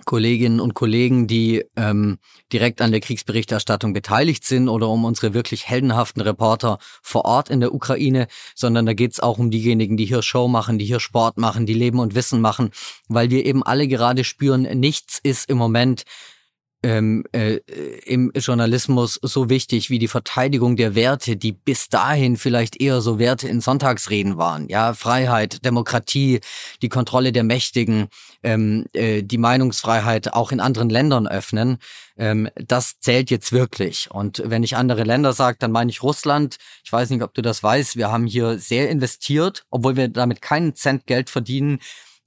Kolleginnen und Kollegen, die ähm, direkt an der Kriegsberichterstattung beteiligt sind oder um unsere wirklich heldenhaften Reporter vor Ort in der Ukraine, sondern da geht's auch um diejenigen, die hier Show machen, die hier Sport machen, die Leben und Wissen machen, weil wir eben alle gerade spüren, nichts ist im Moment ähm, äh, im Journalismus so wichtig wie die Verteidigung der Werte, die bis dahin vielleicht eher so Werte in Sonntagsreden waren. Ja, Freiheit, Demokratie, die Kontrolle der Mächtigen, ähm, äh, die Meinungsfreiheit auch in anderen Ländern öffnen. Ähm, das zählt jetzt wirklich. Und wenn ich andere Länder sage, dann meine ich Russland. Ich weiß nicht, ob du das weißt. Wir haben hier sehr investiert, obwohl wir damit keinen Cent Geld verdienen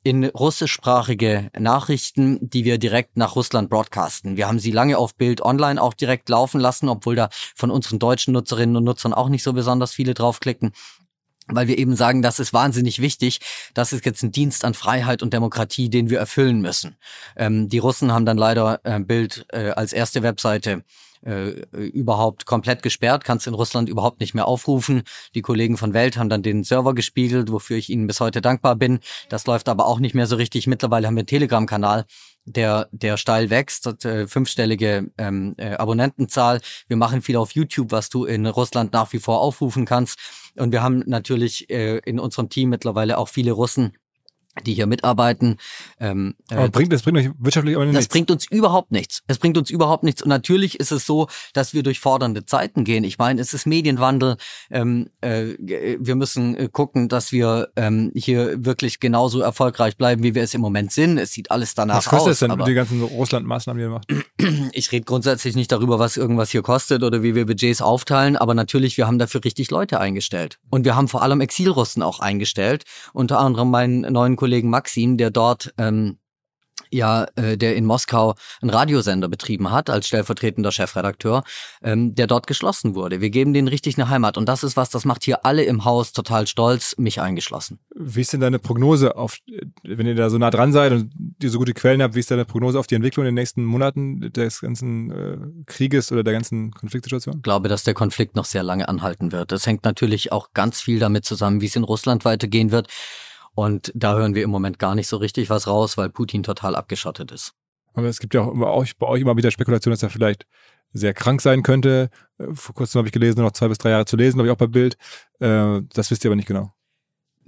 in russischsprachige Nachrichten, die wir direkt nach Russland broadcasten. Wir haben sie lange auf Bild online auch direkt laufen lassen, obwohl da von unseren deutschen Nutzerinnen und Nutzern auch nicht so besonders viele draufklicken weil wir eben sagen, das ist wahnsinnig wichtig. Das ist jetzt ein Dienst an Freiheit und Demokratie, den wir erfüllen müssen. Ähm, die Russen haben dann leider äh, Bild äh, als erste Webseite äh, überhaupt komplett gesperrt, kannst in Russland überhaupt nicht mehr aufrufen. Die Kollegen von Welt haben dann den Server gespiegelt, wofür ich ihnen bis heute dankbar bin. Das läuft aber auch nicht mehr so richtig. Mittlerweile haben wir einen Telegram-Kanal, der, der steil wächst, hat, äh, fünfstellige ähm, äh, Abonnentenzahl. Wir machen viel auf YouTube, was du in Russland nach wie vor aufrufen kannst. Und wir haben natürlich äh, in unserem Team mittlerweile auch viele Russen, die hier mitarbeiten. Ähm, äh, aber bringt, das bringt euch wirtschaftlich aber nichts. Das bringt uns überhaupt nichts. Es bringt uns überhaupt nichts. Und natürlich ist es so, dass wir durch fordernde Zeiten gehen. Ich meine, es ist Medienwandel. Ähm, äh, wir müssen äh, gucken, dass wir ähm, hier wirklich genauso erfolgreich bleiben, wie wir es im Moment sind. Es sieht alles danach aus. Was kostet aus, es denn, die ganzen Russland-Maßnahmen, die ihr macht? ich rede grundsätzlich nicht darüber, was irgendwas hier kostet oder wie wir Budgets aufteilen. Aber natürlich, wir haben dafür richtig Leute eingestellt. Und wir haben vor allem Exilrussen auch eingestellt. Unter anderem meinen neuen Kollegen Maxim, der dort ähm, ja, äh, der in Moskau einen Radiosender betrieben hat als stellvertretender Chefredakteur, ähm, der dort geschlossen wurde. Wir geben denen richtig eine Heimat und das ist was, das macht hier alle im Haus total stolz, mich eingeschlossen. Wie ist denn deine Prognose auf, wenn ihr da so nah dran seid und ihr so gute Quellen habt, wie ist deine Prognose auf die Entwicklung in den nächsten Monaten des ganzen äh, Krieges oder der ganzen Konfliktsituation? Ich glaube, dass der Konflikt noch sehr lange anhalten wird. Das hängt natürlich auch ganz viel damit zusammen, wie es in Russland weitergehen wird. Und da hören wir im Moment gar nicht so richtig was raus, weil Putin total abgeschottet ist. Aber es gibt ja auch bei euch, immer wieder Spekulation, dass er vielleicht sehr krank sein könnte. Äh, vor kurzem habe ich gelesen, noch zwei bis drei Jahre zu lesen, glaube ich auch bei Bild. Äh, das wisst ihr aber nicht genau.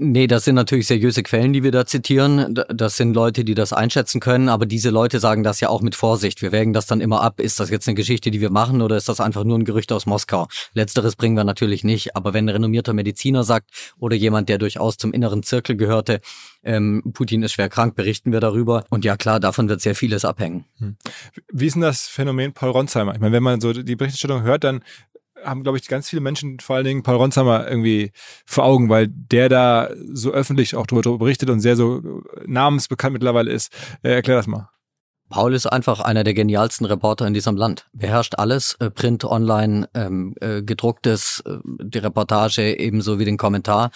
Nee, das sind natürlich seriöse Quellen, die wir da zitieren. Das sind Leute, die das einschätzen können, aber diese Leute sagen das ja auch mit Vorsicht. Wir wägen das dann immer ab. Ist das jetzt eine Geschichte, die wir machen oder ist das einfach nur ein Gerücht aus Moskau? Letzteres bringen wir natürlich nicht, aber wenn ein renommierter Mediziner sagt oder jemand, der durchaus zum inneren Zirkel gehörte, ähm, Putin ist schwer krank, berichten wir darüber. Und ja klar, davon wird sehr vieles abhängen. Hm. Wie ist denn das Phänomen Paul Ronsheimer? Ich meine, wenn man so die Berichterstattung hört, dann haben, glaube ich, ganz viele Menschen, vor allen Dingen Paul Ronsheimer, irgendwie vor Augen, weil der da so öffentlich auch darüber berichtet und sehr so namensbekannt mittlerweile ist. Äh, erklär das mal. Paul ist einfach einer der genialsten Reporter in diesem Land. Beherrscht alles, äh, Print, Online, ähm, äh, gedrucktes, äh, die Reportage ebenso wie den Kommentar.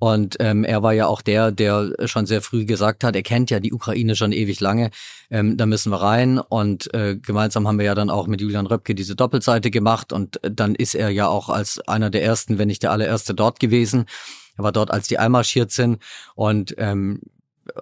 Und ähm, er war ja auch der, der schon sehr früh gesagt hat, er kennt ja die Ukraine schon ewig lange, ähm, da müssen wir rein. Und äh, gemeinsam haben wir ja dann auch mit Julian Röpke diese Doppelseite gemacht. Und dann ist er ja auch als einer der ersten, wenn nicht der allererste dort gewesen. Er war dort, als die einmarschiert sind. Und ähm,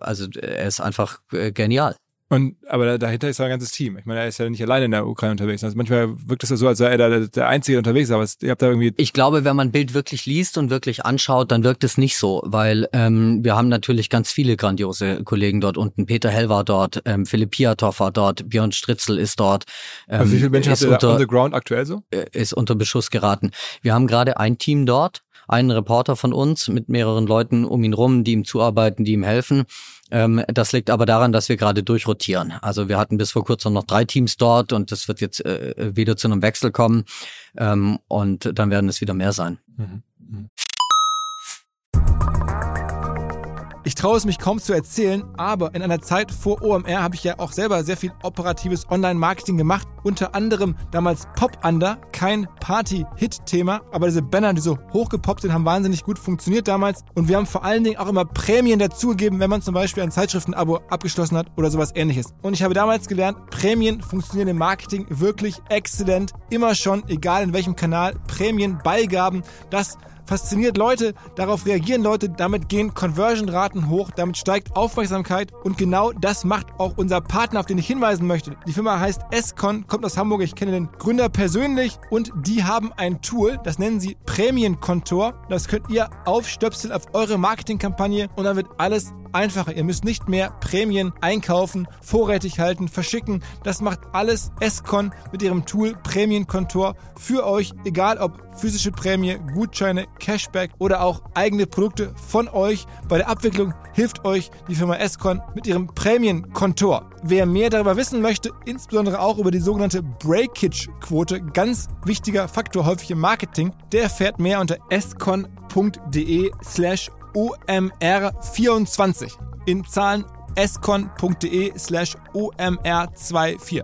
also er ist einfach äh, genial. Und, aber dahinter ist ja ein ganzes Team. Ich meine, er ist ja nicht alleine in der Ukraine unterwegs. Also manchmal wirkt es ja so, als sei er der, der Einzige unterwegs, aber ihr habt da irgendwie. Ich glaube, wenn man Bild wirklich liest und wirklich anschaut, dann wirkt es nicht so, weil ähm, wir haben natürlich ganz viele grandiose Kollegen dort unten. Peter Hell war dort, ähm, Philipp Piatow war dort, Björn Stritzel ist dort. Ähm, also wie viele Menschen habt ihr unter, on the ground aktuell so? Äh, ist unter Beschuss geraten. Wir haben gerade ein Team dort, einen Reporter von uns mit mehreren Leuten um ihn rum, die ihm zuarbeiten, die ihm helfen. Ähm, das liegt aber daran, dass wir gerade durchrotieren. Also wir hatten bis vor kurzem noch drei Teams dort und das wird jetzt äh, wieder zu einem Wechsel kommen ähm, und dann werden es wieder mehr sein. Mhm. Ich traue es mich kaum zu erzählen, aber in einer Zeit vor OMR habe ich ja auch selber sehr viel operatives Online-Marketing gemacht. Unter anderem damals Pop Under, kein Party-Hit-Thema, aber diese Banner, die so hochgepoppt sind, haben wahnsinnig gut funktioniert damals. Und wir haben vor allen Dingen auch immer Prämien dazugegeben, wenn man zum Beispiel ein Zeitschriftenabo abgeschlossen hat oder sowas ähnliches. Und ich habe damals gelernt, Prämien funktionieren im Marketing wirklich exzellent. Immer schon, egal in welchem Kanal, Prämien, Beigaben, das fasziniert Leute, darauf reagieren Leute, damit gehen Conversion-Raten hoch, damit steigt Aufmerksamkeit und genau das macht auch unser Partner, auf den ich hinweisen möchte. Die Firma heißt Escon, kommt aus Hamburg, ich kenne den Gründer persönlich und die haben ein Tool, das nennen sie Prämienkontor. Das könnt ihr aufstöpseln auf eure Marketingkampagne und dann wird alles einfacher. Ihr müsst nicht mehr Prämien einkaufen, vorrätig halten, verschicken. Das macht alles Escon mit ihrem Tool Prämienkontor für euch, egal ob physische Prämie, Gutscheine, Cashback oder auch eigene Produkte von euch. Bei der Abwicklung hilft euch die Firma Escon mit ihrem Prämienkontor. Wer mehr darüber wissen möchte, insbesondere auch über die sogenannte Breakage-Quote, ganz wichtiger Faktor häufig im Marketing, der erfährt mehr unter escon.de slash OMR24 in Zahlen escon.de slash OMR24.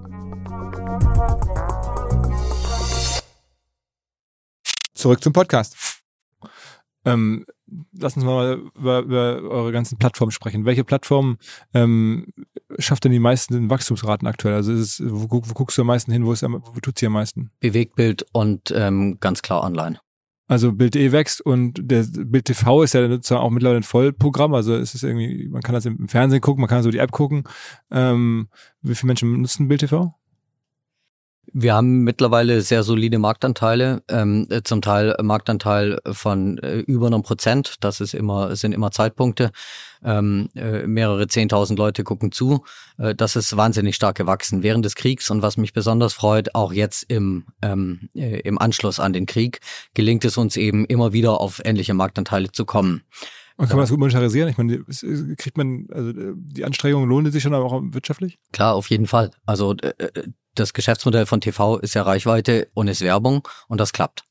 Zurück zum Podcast. Ähm, lass uns mal über, über eure ganzen Plattformen sprechen. Welche Plattform ähm, schafft denn die meisten Wachstumsraten aktuell? Also ist es, wo, wo guckst du am meisten hin? Wo, ist, wo tut sie am meisten? Bewegtbild und ähm, ganz klar online. Also Bild.de wächst und der Bild TV ist ja sozusagen auch mittlerweile ein Vollprogramm. Also es ist irgendwie, man kann das im Fernsehen gucken, man kann so die App gucken. Ähm, wie viele Menschen nutzen Bild TV? Wir haben mittlerweile sehr solide Marktanteile, ähm, äh, zum Teil Marktanteil von äh, über einem Prozent. Das ist immer, sind immer Zeitpunkte. Ähm, äh, mehrere zehntausend Leute gucken zu. Äh, das ist wahnsinnig stark gewachsen während des Kriegs und was mich besonders freut, auch jetzt im, ähm, äh, im Anschluss an den Krieg, gelingt es uns eben immer wieder auf ähnliche Marktanteile zu kommen. Und kann man das gut monetarisieren? Ich meine, kriegt man, also die Anstrengungen lohnen sich schon auch wirtschaftlich? Klar, auf jeden Fall. Also das Geschäftsmodell von TV ist ja Reichweite und ist Werbung und das klappt.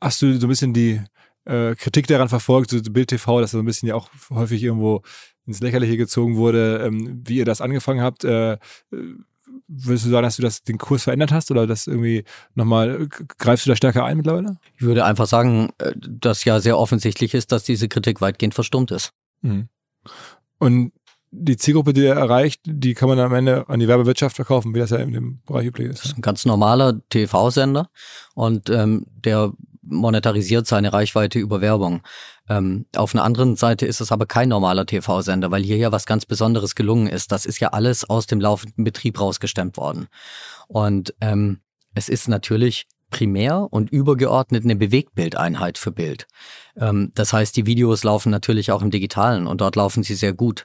Hast du so ein bisschen die äh, Kritik daran verfolgt, so Bild TV, dass so ein bisschen ja auch häufig irgendwo ins Lächerliche gezogen wurde, ähm, wie ihr das angefangen habt? Äh, Würdest du sagen, dass du das, den Kurs verändert hast oder das irgendwie nochmal, greifst du da stärker ein mittlerweile? Ich würde einfach sagen, äh, dass ja sehr offensichtlich ist, dass diese Kritik weitgehend verstummt ist. Mhm. Und die Zielgruppe, die er erreicht, die kann man am Ende an die Werbewirtschaft verkaufen, wie das ja in dem Bereich üblich ist. Das ist ein ganz normaler TV-Sender und ähm, der monetarisiert seine Reichweite über Werbung. Ähm, auf einer anderen Seite ist es aber kein normaler TV-Sender, weil hier ja was ganz Besonderes gelungen ist. Das ist ja alles aus dem laufenden Betrieb rausgestemmt worden. Und ähm, es ist natürlich primär und übergeordnet eine Bewegtbildeinheit für Bild. Ähm, das heißt, die Videos laufen natürlich auch im Digitalen und dort laufen sie sehr gut.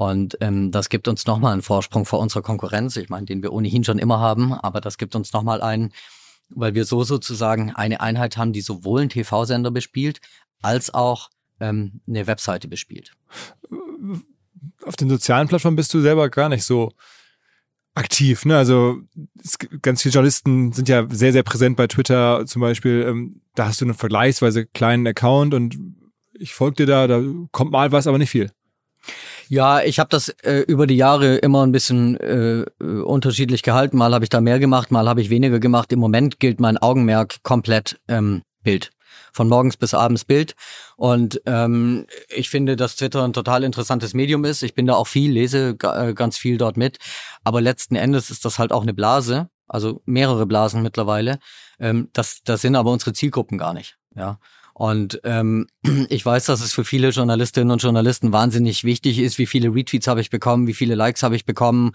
Und ähm, das gibt uns nochmal einen Vorsprung vor unserer Konkurrenz, ich meine, den wir ohnehin schon immer haben, aber das gibt uns nochmal einen, weil wir so sozusagen eine Einheit haben, die sowohl einen TV-Sender bespielt, als auch ähm, eine Webseite bespielt. Auf den sozialen Plattformen bist du selber gar nicht so aktiv. Ne? Also es, ganz viele Journalisten sind ja sehr, sehr präsent bei Twitter zum Beispiel. Ähm, da hast du einen vergleichsweise kleinen Account und ich folge dir da, da kommt mal was, aber nicht viel. Ja, ich habe das äh, über die Jahre immer ein bisschen äh, unterschiedlich gehalten. Mal habe ich da mehr gemacht, mal habe ich weniger gemacht. Im Moment gilt mein Augenmerk komplett ähm, Bild von morgens bis abends Bild. Und ähm, ich finde, dass Twitter ein total interessantes Medium ist. Ich bin da auch viel, lese äh, ganz viel dort mit. Aber letzten Endes ist das halt auch eine Blase, also mehrere Blasen mittlerweile. Ähm, das, das sind aber unsere Zielgruppen gar nicht. Ja. Und ähm, ich weiß, dass es für viele Journalistinnen und Journalisten wahnsinnig wichtig ist, wie viele Retweets habe ich bekommen, wie viele Likes habe ich bekommen.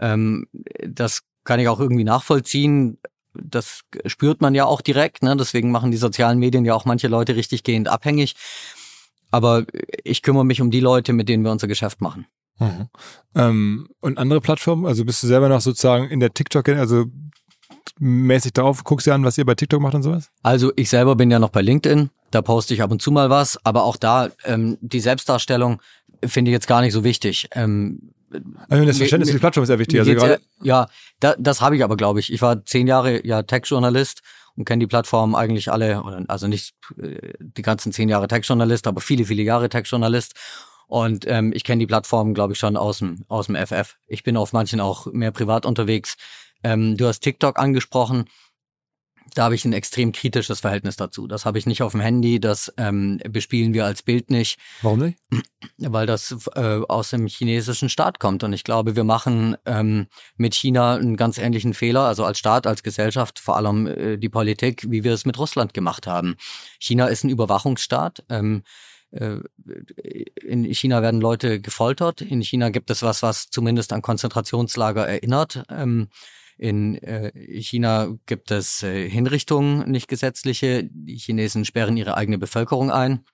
Ähm, das kann ich auch irgendwie nachvollziehen das spürt man ja auch direkt, ne? deswegen machen die sozialen Medien ja auch manche Leute richtig gehend abhängig. Aber ich kümmere mich um die Leute, mit denen wir unser Geschäft machen. Mhm. Ähm, und andere Plattformen? Also bist du selber noch sozusagen in der TikTok, also mäßig drauf, guckst du an, was ihr bei TikTok macht und sowas? Also ich selber bin ja noch bei LinkedIn, da poste ich ab und zu mal was, aber auch da ähm, die Selbstdarstellung finde ich jetzt gar nicht so wichtig. Ähm, also das Verständnis für die Plattform ist sehr wichtig. Also gerade ja, da, das habe ich aber, glaube ich. Ich war zehn Jahre ja Tech-Journalist und kenne die Plattform eigentlich alle, also nicht äh, die ganzen zehn Jahre Tech-Journalist, aber viele, viele Jahre Tech-Journalist. Und ähm, ich kenne die Plattform, glaube ich, schon aus dem, aus dem FF. Ich bin auf manchen auch mehr privat unterwegs. Ähm, du hast TikTok angesprochen da habe ich ein extrem kritisches Verhältnis dazu. Das habe ich nicht auf dem Handy, das ähm, bespielen wir als Bild nicht. Warum nicht? Weil das äh, aus dem chinesischen Staat kommt. Und ich glaube, wir machen ähm, mit China einen ganz ähnlichen Fehler, also als Staat, als Gesellschaft, vor allem äh, die Politik, wie wir es mit Russland gemacht haben. China ist ein Überwachungsstaat. Ähm, äh, in China werden Leute gefoltert. In China gibt es was, was zumindest an Konzentrationslager erinnert. Ähm, in äh, China gibt es äh, Hinrichtungen, nicht gesetzliche. Die Chinesen sperren ihre eigene Bevölkerung ein,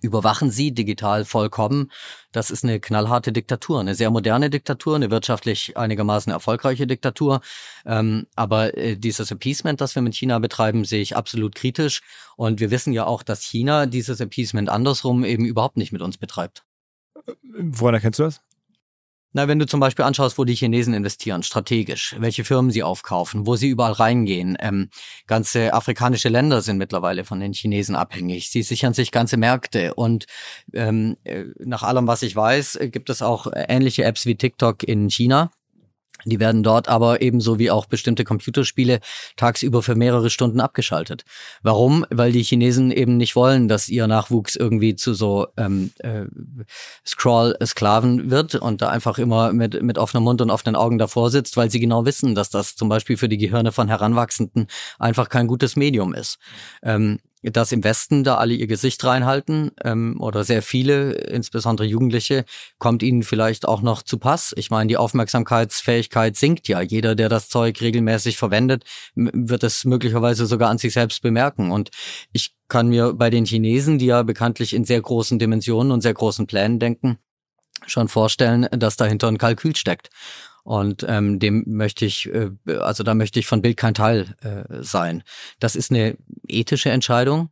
überwachen sie digital vollkommen. Das ist eine knallharte Diktatur, eine sehr moderne Diktatur, eine wirtschaftlich einigermaßen erfolgreiche Diktatur. Ähm, aber äh, dieses Appeasement, das wir mit China betreiben, sehe ich absolut kritisch. Und wir wissen ja auch, dass China dieses Appeasement andersrum eben überhaupt nicht mit uns betreibt. Woran erkennst du das? Na, wenn du zum Beispiel anschaust, wo die Chinesen investieren, strategisch, welche Firmen sie aufkaufen, wo sie überall reingehen. Ähm, ganze afrikanische Länder sind mittlerweile von den Chinesen abhängig. Sie sichern sich ganze Märkte. Und ähm, äh, nach allem, was ich weiß, gibt es auch ähnliche Apps wie TikTok in China. Die werden dort aber ebenso wie auch bestimmte Computerspiele tagsüber für mehrere Stunden abgeschaltet. Warum? Weil die Chinesen eben nicht wollen, dass ihr Nachwuchs irgendwie zu so ähm, äh, Scroll-Sklaven wird und da einfach immer mit, mit offenem Mund und offenen Augen davor sitzt, weil sie genau wissen, dass das zum Beispiel für die Gehirne von Heranwachsenden einfach kein gutes Medium ist. Ähm, dass im Westen da alle ihr Gesicht reinhalten ähm, oder sehr viele, insbesondere Jugendliche, kommt ihnen vielleicht auch noch zu Pass. Ich meine, die Aufmerksamkeitsfähigkeit sinkt ja. Jeder, der das Zeug regelmäßig verwendet, wird es möglicherweise sogar an sich selbst bemerken. Und ich kann mir bei den Chinesen, die ja bekanntlich in sehr großen Dimensionen und sehr großen Plänen denken, schon vorstellen, dass dahinter ein Kalkül steckt. Und ähm, dem möchte ich, äh, also da möchte ich von Bild kein Teil äh, sein. Das ist eine ethische Entscheidung.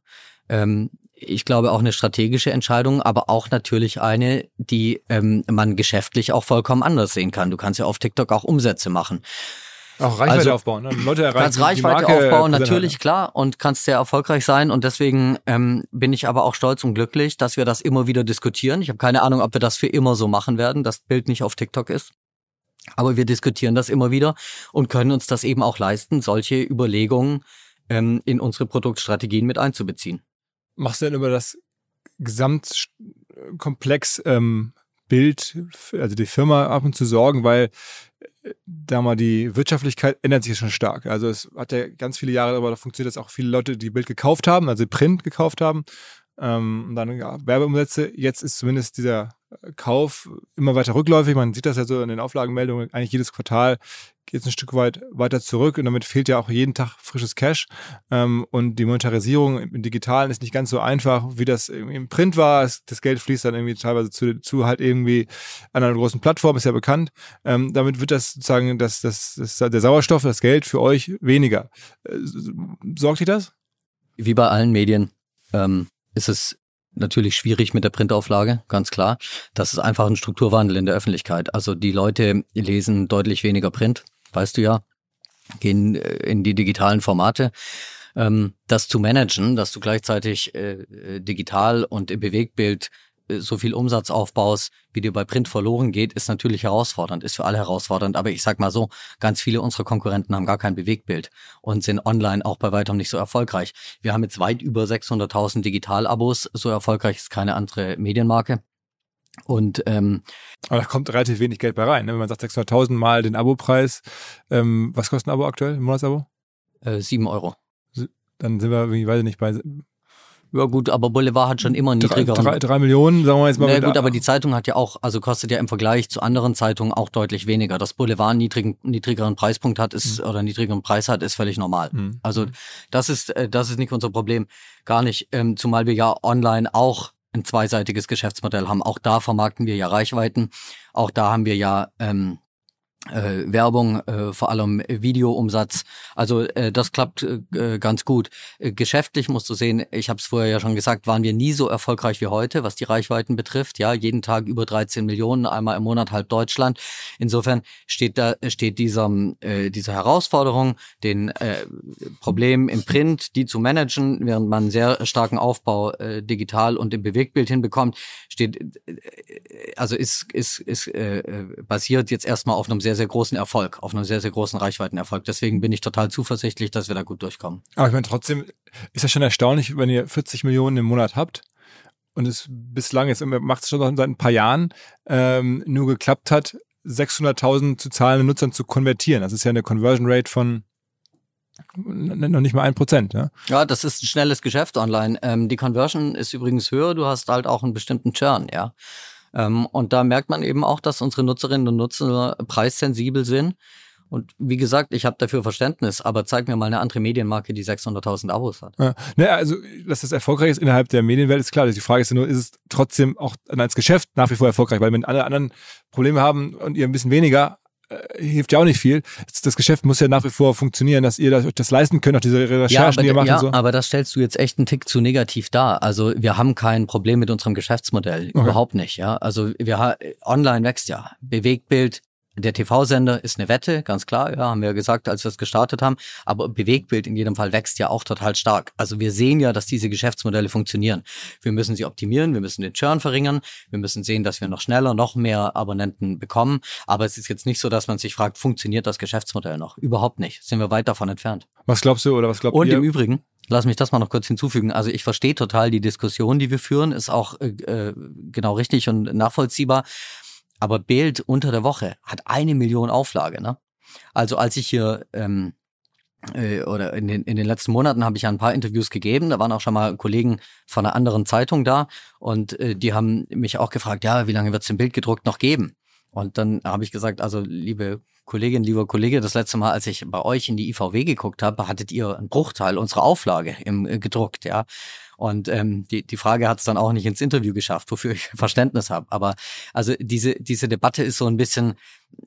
Ähm, ich glaube auch eine strategische Entscheidung, aber auch natürlich eine, die ähm, man geschäftlich auch vollkommen anders sehen kann. Du kannst ja auf TikTok auch Umsätze machen. Auch Reichweite also, aufbauen, ne? Leute erreichen. Kannst Reichweite aufbauen, natürlich klar, und kannst sehr erfolgreich sein. Und deswegen ähm, bin ich aber auch stolz und glücklich, dass wir das immer wieder diskutieren. Ich habe keine Ahnung, ob wir das für immer so machen werden, das Bild nicht auf TikTok ist. Aber wir diskutieren das immer wieder und können uns das eben auch leisten, solche Überlegungen ähm, in unsere Produktstrategien mit einzubeziehen. Machst du denn über das Gesamtkomplex ähm, Bild, also die Firma ab und zu sorgen, weil äh, da mal die Wirtschaftlichkeit ändert sich schon stark. Also es hat ja ganz viele Jahre, aber da funktioniert das auch viele Leute, die Bild gekauft haben, also Print gekauft haben ähm, und dann ja, Werbeumsätze. Jetzt ist zumindest dieser Kauf immer weiter rückläufig. Man sieht das ja so in den Auflagenmeldungen. Eigentlich jedes Quartal geht es ein Stück weit weiter zurück und damit fehlt ja auch jeden Tag frisches Cash. Ähm, und die Monetarisierung im Digitalen ist nicht ganz so einfach, wie das im Print war. Das Geld fließt dann irgendwie teilweise zu, zu halt irgendwie an einer großen Plattform, ist ja bekannt. Ähm, damit wird das sozusagen das, das, das, der Sauerstoff, das Geld für euch weniger. Äh, sorgt dich das? Wie bei allen Medien ähm, ist es natürlich schwierig mit der Printauflage, ganz klar. Das ist einfach ein Strukturwandel in der Öffentlichkeit. Also die Leute lesen deutlich weniger Print, weißt du ja, gehen äh, in die digitalen Formate. Ähm, das zu managen, dass du gleichzeitig äh, äh, digital und im Bewegtbild so viel Umsatz aufbaust, wie dir bei Print verloren geht, ist natürlich herausfordernd, ist für alle herausfordernd. Aber ich sag mal so, ganz viele unserer Konkurrenten haben gar kein Bewegtbild und sind online auch bei weitem nicht so erfolgreich. Wir haben jetzt weit über 600.000 Digital-Abos. So erfolgreich ist keine andere Medienmarke. Und ähm, aber da kommt relativ wenig Geld bei rein. Ne? Wenn man sagt 600.000 mal den Abopreis, ähm, was kostet ein Abo aktuell, ein Monatsabo? Äh, 7 Euro. Dann sind wir, ich weiß nicht, bei ja gut, aber Boulevard hat schon immer niedrigeren. Drei, drei, drei Millionen, sagen wir jetzt mal. Na gut, aber die Zeitung hat ja auch, also kostet ja im Vergleich zu anderen Zeitungen auch deutlich weniger. Dass Boulevard einen niedrigen, niedrigeren Preispunkt hat, ist mhm. oder niedrigeren Preis hat, ist völlig normal. Mhm. Also das ist, äh, das ist nicht unser Problem. Gar nicht. Ähm, zumal wir ja online auch ein zweiseitiges Geschäftsmodell haben. Auch da vermarkten wir ja Reichweiten. Auch da haben wir ja ähm, äh, Werbung, äh, vor allem Videoumsatz. Also äh, das klappt äh, ganz gut. Äh, geschäftlich musst du sehen, ich habe es vorher ja schon gesagt, waren wir nie so erfolgreich wie heute, was die Reichweiten betrifft. Ja, jeden Tag über 13 Millionen, einmal im Monat halb Deutschland. Insofern steht da steht dieser äh, diese Herausforderung, den äh, Problem im Print, die zu managen, während man einen sehr starken Aufbau äh, digital und im Bewegtbild hinbekommt, steht äh, also ist ist ist äh, äh basiert jetzt erstmal auf einem sehr sehr, sehr großen Erfolg, auf einem sehr, sehr großen Reichweitenerfolg. Deswegen bin ich total zuversichtlich, dass wir da gut durchkommen. Aber ich meine, trotzdem ist ja schon erstaunlich, wenn ihr 40 Millionen im Monat habt und es bislang jetzt macht es schon seit ein paar Jahren ähm, nur geklappt hat, 600.000 zu zahlenden Nutzern zu konvertieren. Das ist ja eine Conversion Rate von noch nicht mal ein Prozent. Ja? ja, das ist ein schnelles Geschäft online. Ähm, die Conversion ist übrigens höher. Du hast halt auch einen bestimmten Churn, ja. Ähm, und da merkt man eben auch, dass unsere Nutzerinnen und Nutzer preissensibel sind. Und wie gesagt, ich habe dafür Verständnis, aber zeig mir mal eine andere Medienmarke, die 600.000 Abos hat. Ja, ne, also, dass das erfolgreich ist innerhalb der Medienwelt, ist klar. Die Frage ist ja nur, ist es trotzdem auch als Geschäft nach wie vor erfolgreich? Weil wenn alle anderen Probleme haben und ihr ein bisschen weniger, hilft ja auch nicht viel. Das Geschäft muss ja nach wie vor funktionieren, dass ihr das, euch das leisten könnt, auch diese Recherchen, ja, aber, die ihr macht. Ja, und so. aber das stellst du jetzt echt einen Tick zu negativ dar. Also wir haben kein Problem mit unserem Geschäftsmodell. Okay. Überhaupt nicht, ja. Also wir online wächst ja. Bewegtbild, der TV-Sender ist eine Wette, ganz klar, ja, haben wir ja gesagt, als wir es gestartet haben. Aber Bewegtbild in jedem Fall wächst ja auch total stark. Also wir sehen ja, dass diese Geschäftsmodelle funktionieren. Wir müssen sie optimieren, wir müssen den Churn verringern, wir müssen sehen, dass wir noch schneller, noch mehr Abonnenten bekommen. Aber es ist jetzt nicht so, dass man sich fragt, funktioniert das Geschäftsmodell noch? Überhaupt nicht. Sind wir weit davon entfernt. Was glaubst du oder was glaubt Und ihr? Und im Übrigen, Lass mich das mal noch kurz hinzufügen. Also ich verstehe total die Diskussion, die wir führen, ist auch äh, äh genau richtig und nachvollziehbar. Aber Bild unter der Woche hat eine Million Auflage. Ne? Also als ich hier ähm, äh, oder in den, in den letzten Monaten habe ich ja ein paar Interviews gegeben. Da waren auch schon mal Kollegen von einer anderen Zeitung da und äh, die haben mich auch gefragt, ja, wie lange wird es im Bild gedruckt noch geben? Und dann habe ich gesagt, also liebe Kollegin, lieber Kollege, das letzte Mal, als ich bei euch in die IVW geguckt habe, hattet ihr einen Bruchteil unserer Auflage im, äh, gedruckt, ja. Und ähm, die, die Frage hat es dann auch nicht ins Interview geschafft, wofür ich Verständnis habe. Aber also diese, diese Debatte ist so ein bisschen,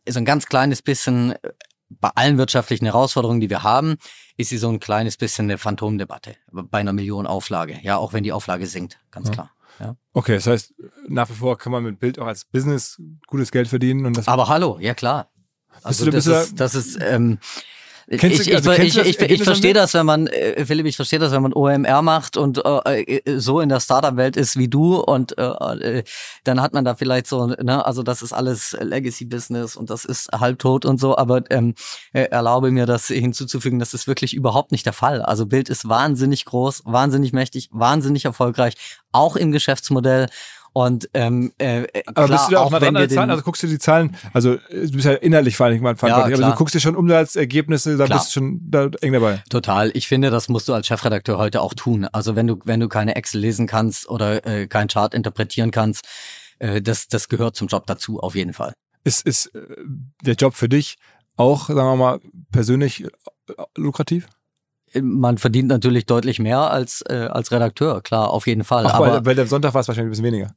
so ein ganz kleines bisschen äh, bei allen wirtschaftlichen Herausforderungen, die wir haben, ist sie so ein kleines bisschen eine Phantomdebatte bei einer Million Auflage. Ja, auch wenn die Auflage sinkt, ganz ja. klar. Ja. Okay, das heißt, nach wie vor kann man mit Bild auch als Business gutes Geld verdienen. Und das Aber hallo, ja klar. Also du, das, ist, das ist, ähm, Kennst ich, also ich, ich, ich, ich verstehe das, wenn man, äh, Philipp, ich verstehe das, wenn man OMR macht und äh, äh, so in der Startup-Welt ist wie du und äh, äh, dann hat man da vielleicht so, ne, also das ist alles Legacy-Business und das ist halbtot und so, aber ähm, äh, erlaube mir das hinzuzufügen, das ist wirklich überhaupt nicht der Fall. Also Bild ist wahnsinnig groß, wahnsinnig mächtig, wahnsinnig erfolgreich, auch im Geschäftsmodell und ähm, äh, äh aber klar, bist du da auch, auch wenn wir Zahlen, also guckst du die Zahlen, also du bist ja innerlich vor allem verantwortlich, ja, aber du guckst dir schon Umsatzergebnisse, da klar. bist du schon da eng dabei. Total. Ich finde, das musst du als Chefredakteur heute auch tun. Also wenn du wenn du keine Excel lesen kannst oder äh, kein Chart interpretieren kannst, äh, das das gehört zum Job dazu auf jeden Fall. Ist ist äh, der Job für dich auch, sagen wir mal, persönlich äh, lukrativ? man verdient natürlich deutlich mehr als, äh, als Redakteur, klar, auf jeden Fall. Ach, aber weil, weil der Sonntag war es wahrscheinlich ein bisschen weniger.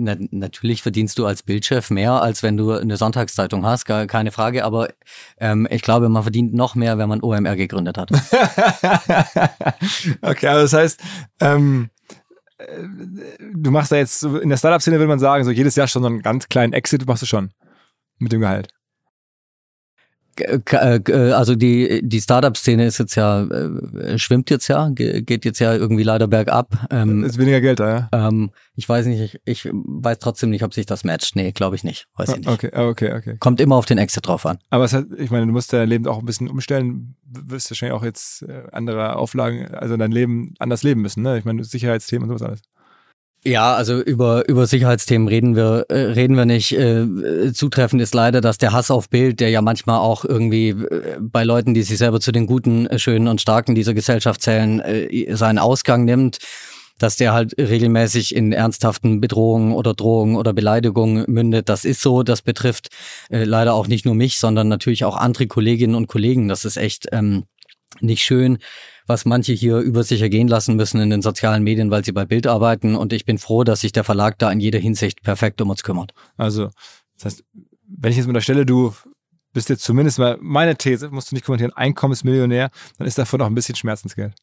Na, natürlich verdienst du als Bildchef mehr, als wenn du eine Sonntagszeitung hast, gar keine Frage. Aber ähm, ich glaube, man verdient noch mehr, wenn man OMR gegründet hat. okay, aber das heißt, ähm, äh, du machst da jetzt, in der Startup-Szene würde man sagen, so jedes Jahr schon so einen ganz kleinen Exit machst du schon mit dem Gehalt. Also die, die Startup-Szene ist jetzt ja, äh, schwimmt jetzt ja, geht jetzt ja irgendwie leider bergab. Ähm, ist weniger Geld da, ja? Ähm, ich weiß nicht, ich, ich weiß trotzdem nicht, ob sich das matcht. Nee, glaube ich nicht. Weiß ich nicht. Okay, okay, okay. Kommt immer auf den Exit drauf an. Aber es hat, ich meine, du musst dein Leben auch ein bisschen umstellen, wirst wahrscheinlich auch jetzt äh, andere Auflagen, also dein Leben anders leben müssen, ne? Ich meine, Sicherheitsthemen und sowas alles. Ja, also über, über Sicherheitsthemen reden wir, äh, reden wir nicht. Äh, zutreffend ist leider, dass der Hass auf Bild, der ja manchmal auch irgendwie äh, bei Leuten, die sich selber zu den Guten, äh, Schönen und Starken dieser Gesellschaft zählen, äh, seinen Ausgang nimmt dass der halt regelmäßig in ernsthaften Bedrohungen oder Drohungen oder Beleidigungen mündet. Das ist so. Das betrifft äh, leider auch nicht nur mich, sondern natürlich auch andere Kolleginnen und Kollegen. Das ist echt ähm, nicht schön was manche hier über sich ergehen lassen müssen in den sozialen Medien, weil sie bei Bild arbeiten. Und ich bin froh, dass sich der Verlag da in jeder Hinsicht perfekt um uns kümmert. Also, das heißt, wenn ich jetzt mit der Stelle, du bist jetzt zumindest mal, meine These, musst du nicht kommentieren, Einkommensmillionär, dann ist davon auch ein bisschen Schmerzensgeld.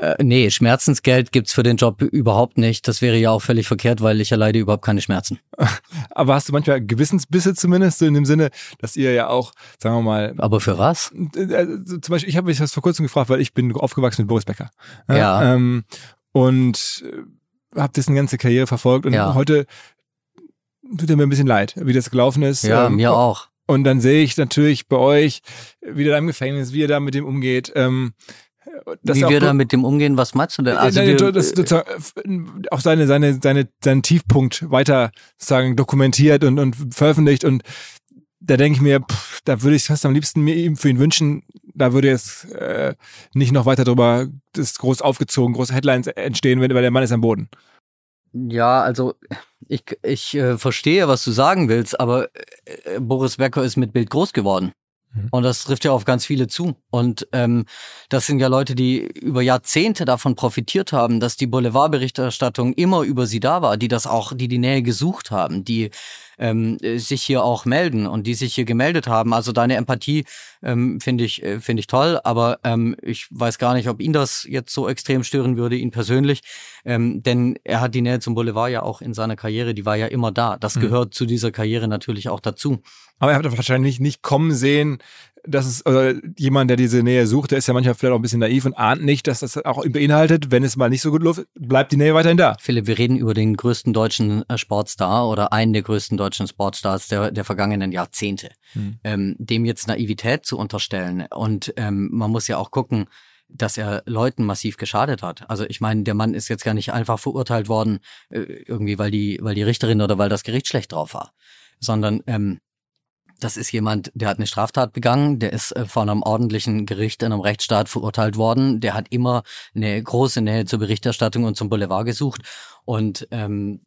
Äh, nee, Schmerzensgeld gibt's für den Job überhaupt nicht. Das wäre ja auch völlig verkehrt, weil ich erleide überhaupt keine Schmerzen. Aber hast du manchmal Gewissensbisse zumindest, so in dem Sinne, dass ihr ja auch, sagen wir mal. Aber für was? Äh, zum Beispiel, ich habe mich das vor kurzem gefragt, weil ich bin aufgewachsen mit Boris Becker. Ja. Ähm, und äh, habe dessen ganze Karriere verfolgt und ja. heute tut er mir ein bisschen leid, wie das gelaufen ist. Ja, ähm, mir auch. Und dann sehe ich natürlich bei euch, wie der da im Gefängnis, wie er da mit dem umgeht. Ähm, wie wir da mit dem umgehen, was meinst du denn? Also wir, das, das, äh, auch seine, seine, seine, seinen Tiefpunkt weiter sagen, dokumentiert und, und veröffentlicht und da denke ich mir, pff, da würde ich fast am liebsten mir eben für ihn wünschen, da würde jetzt äh, nicht noch weiter drüber das groß aufgezogen, große Headlines entstehen, weil der Mann ist am Boden. Ja, also ich, ich äh, verstehe, was du sagen willst, aber äh, Boris Becker ist mit Bild groß geworden. Mhm. Und das trifft ja auf ganz viele zu. Und ähm, das sind ja Leute, die über Jahrzehnte davon profitiert haben, dass die Boulevardberichterstattung immer über sie da war, die das auch, die die Nähe gesucht haben, die ähm, sich hier auch melden und die sich hier gemeldet haben. Also deine Empathie ähm, finde ich, äh, finde ich toll, aber ähm, ich weiß gar nicht, ob ihn das jetzt so extrem stören würde, ihn persönlich. Ähm, denn er hat die Nähe zum Boulevard ja auch in seiner Karriere, die war ja immer da. Das mhm. gehört zu dieser Karriere natürlich auch dazu. Aber er hat wahrscheinlich nicht kommen sehen, dass es oder jemand, der diese Nähe sucht, der ist ja manchmal vielleicht auch ein bisschen naiv und ahnt nicht, dass das auch beinhaltet, wenn es mal nicht so gut läuft, bleibt die Nähe weiterhin da. Philipp, wir reden über den größten deutschen äh, Sportstar oder einen der größten deutschen Sportstars der, der vergangenen Jahrzehnte. Hm. Ähm, dem jetzt Naivität zu unterstellen und ähm, man muss ja auch gucken, dass er Leuten massiv geschadet hat. Also ich meine, der Mann ist jetzt gar nicht einfach verurteilt worden, äh, irgendwie weil die, weil die Richterin oder weil das Gericht schlecht drauf war, sondern ähm, Das ist jemand, der hat eine Straftat begangen, der ist äh, von einem ordentlichen Gericht in einem Rechtsstaat verurteilt worden, der hat immer eine große Nähe zur Berichterstattung und zum Boulevard gesucht und ähm,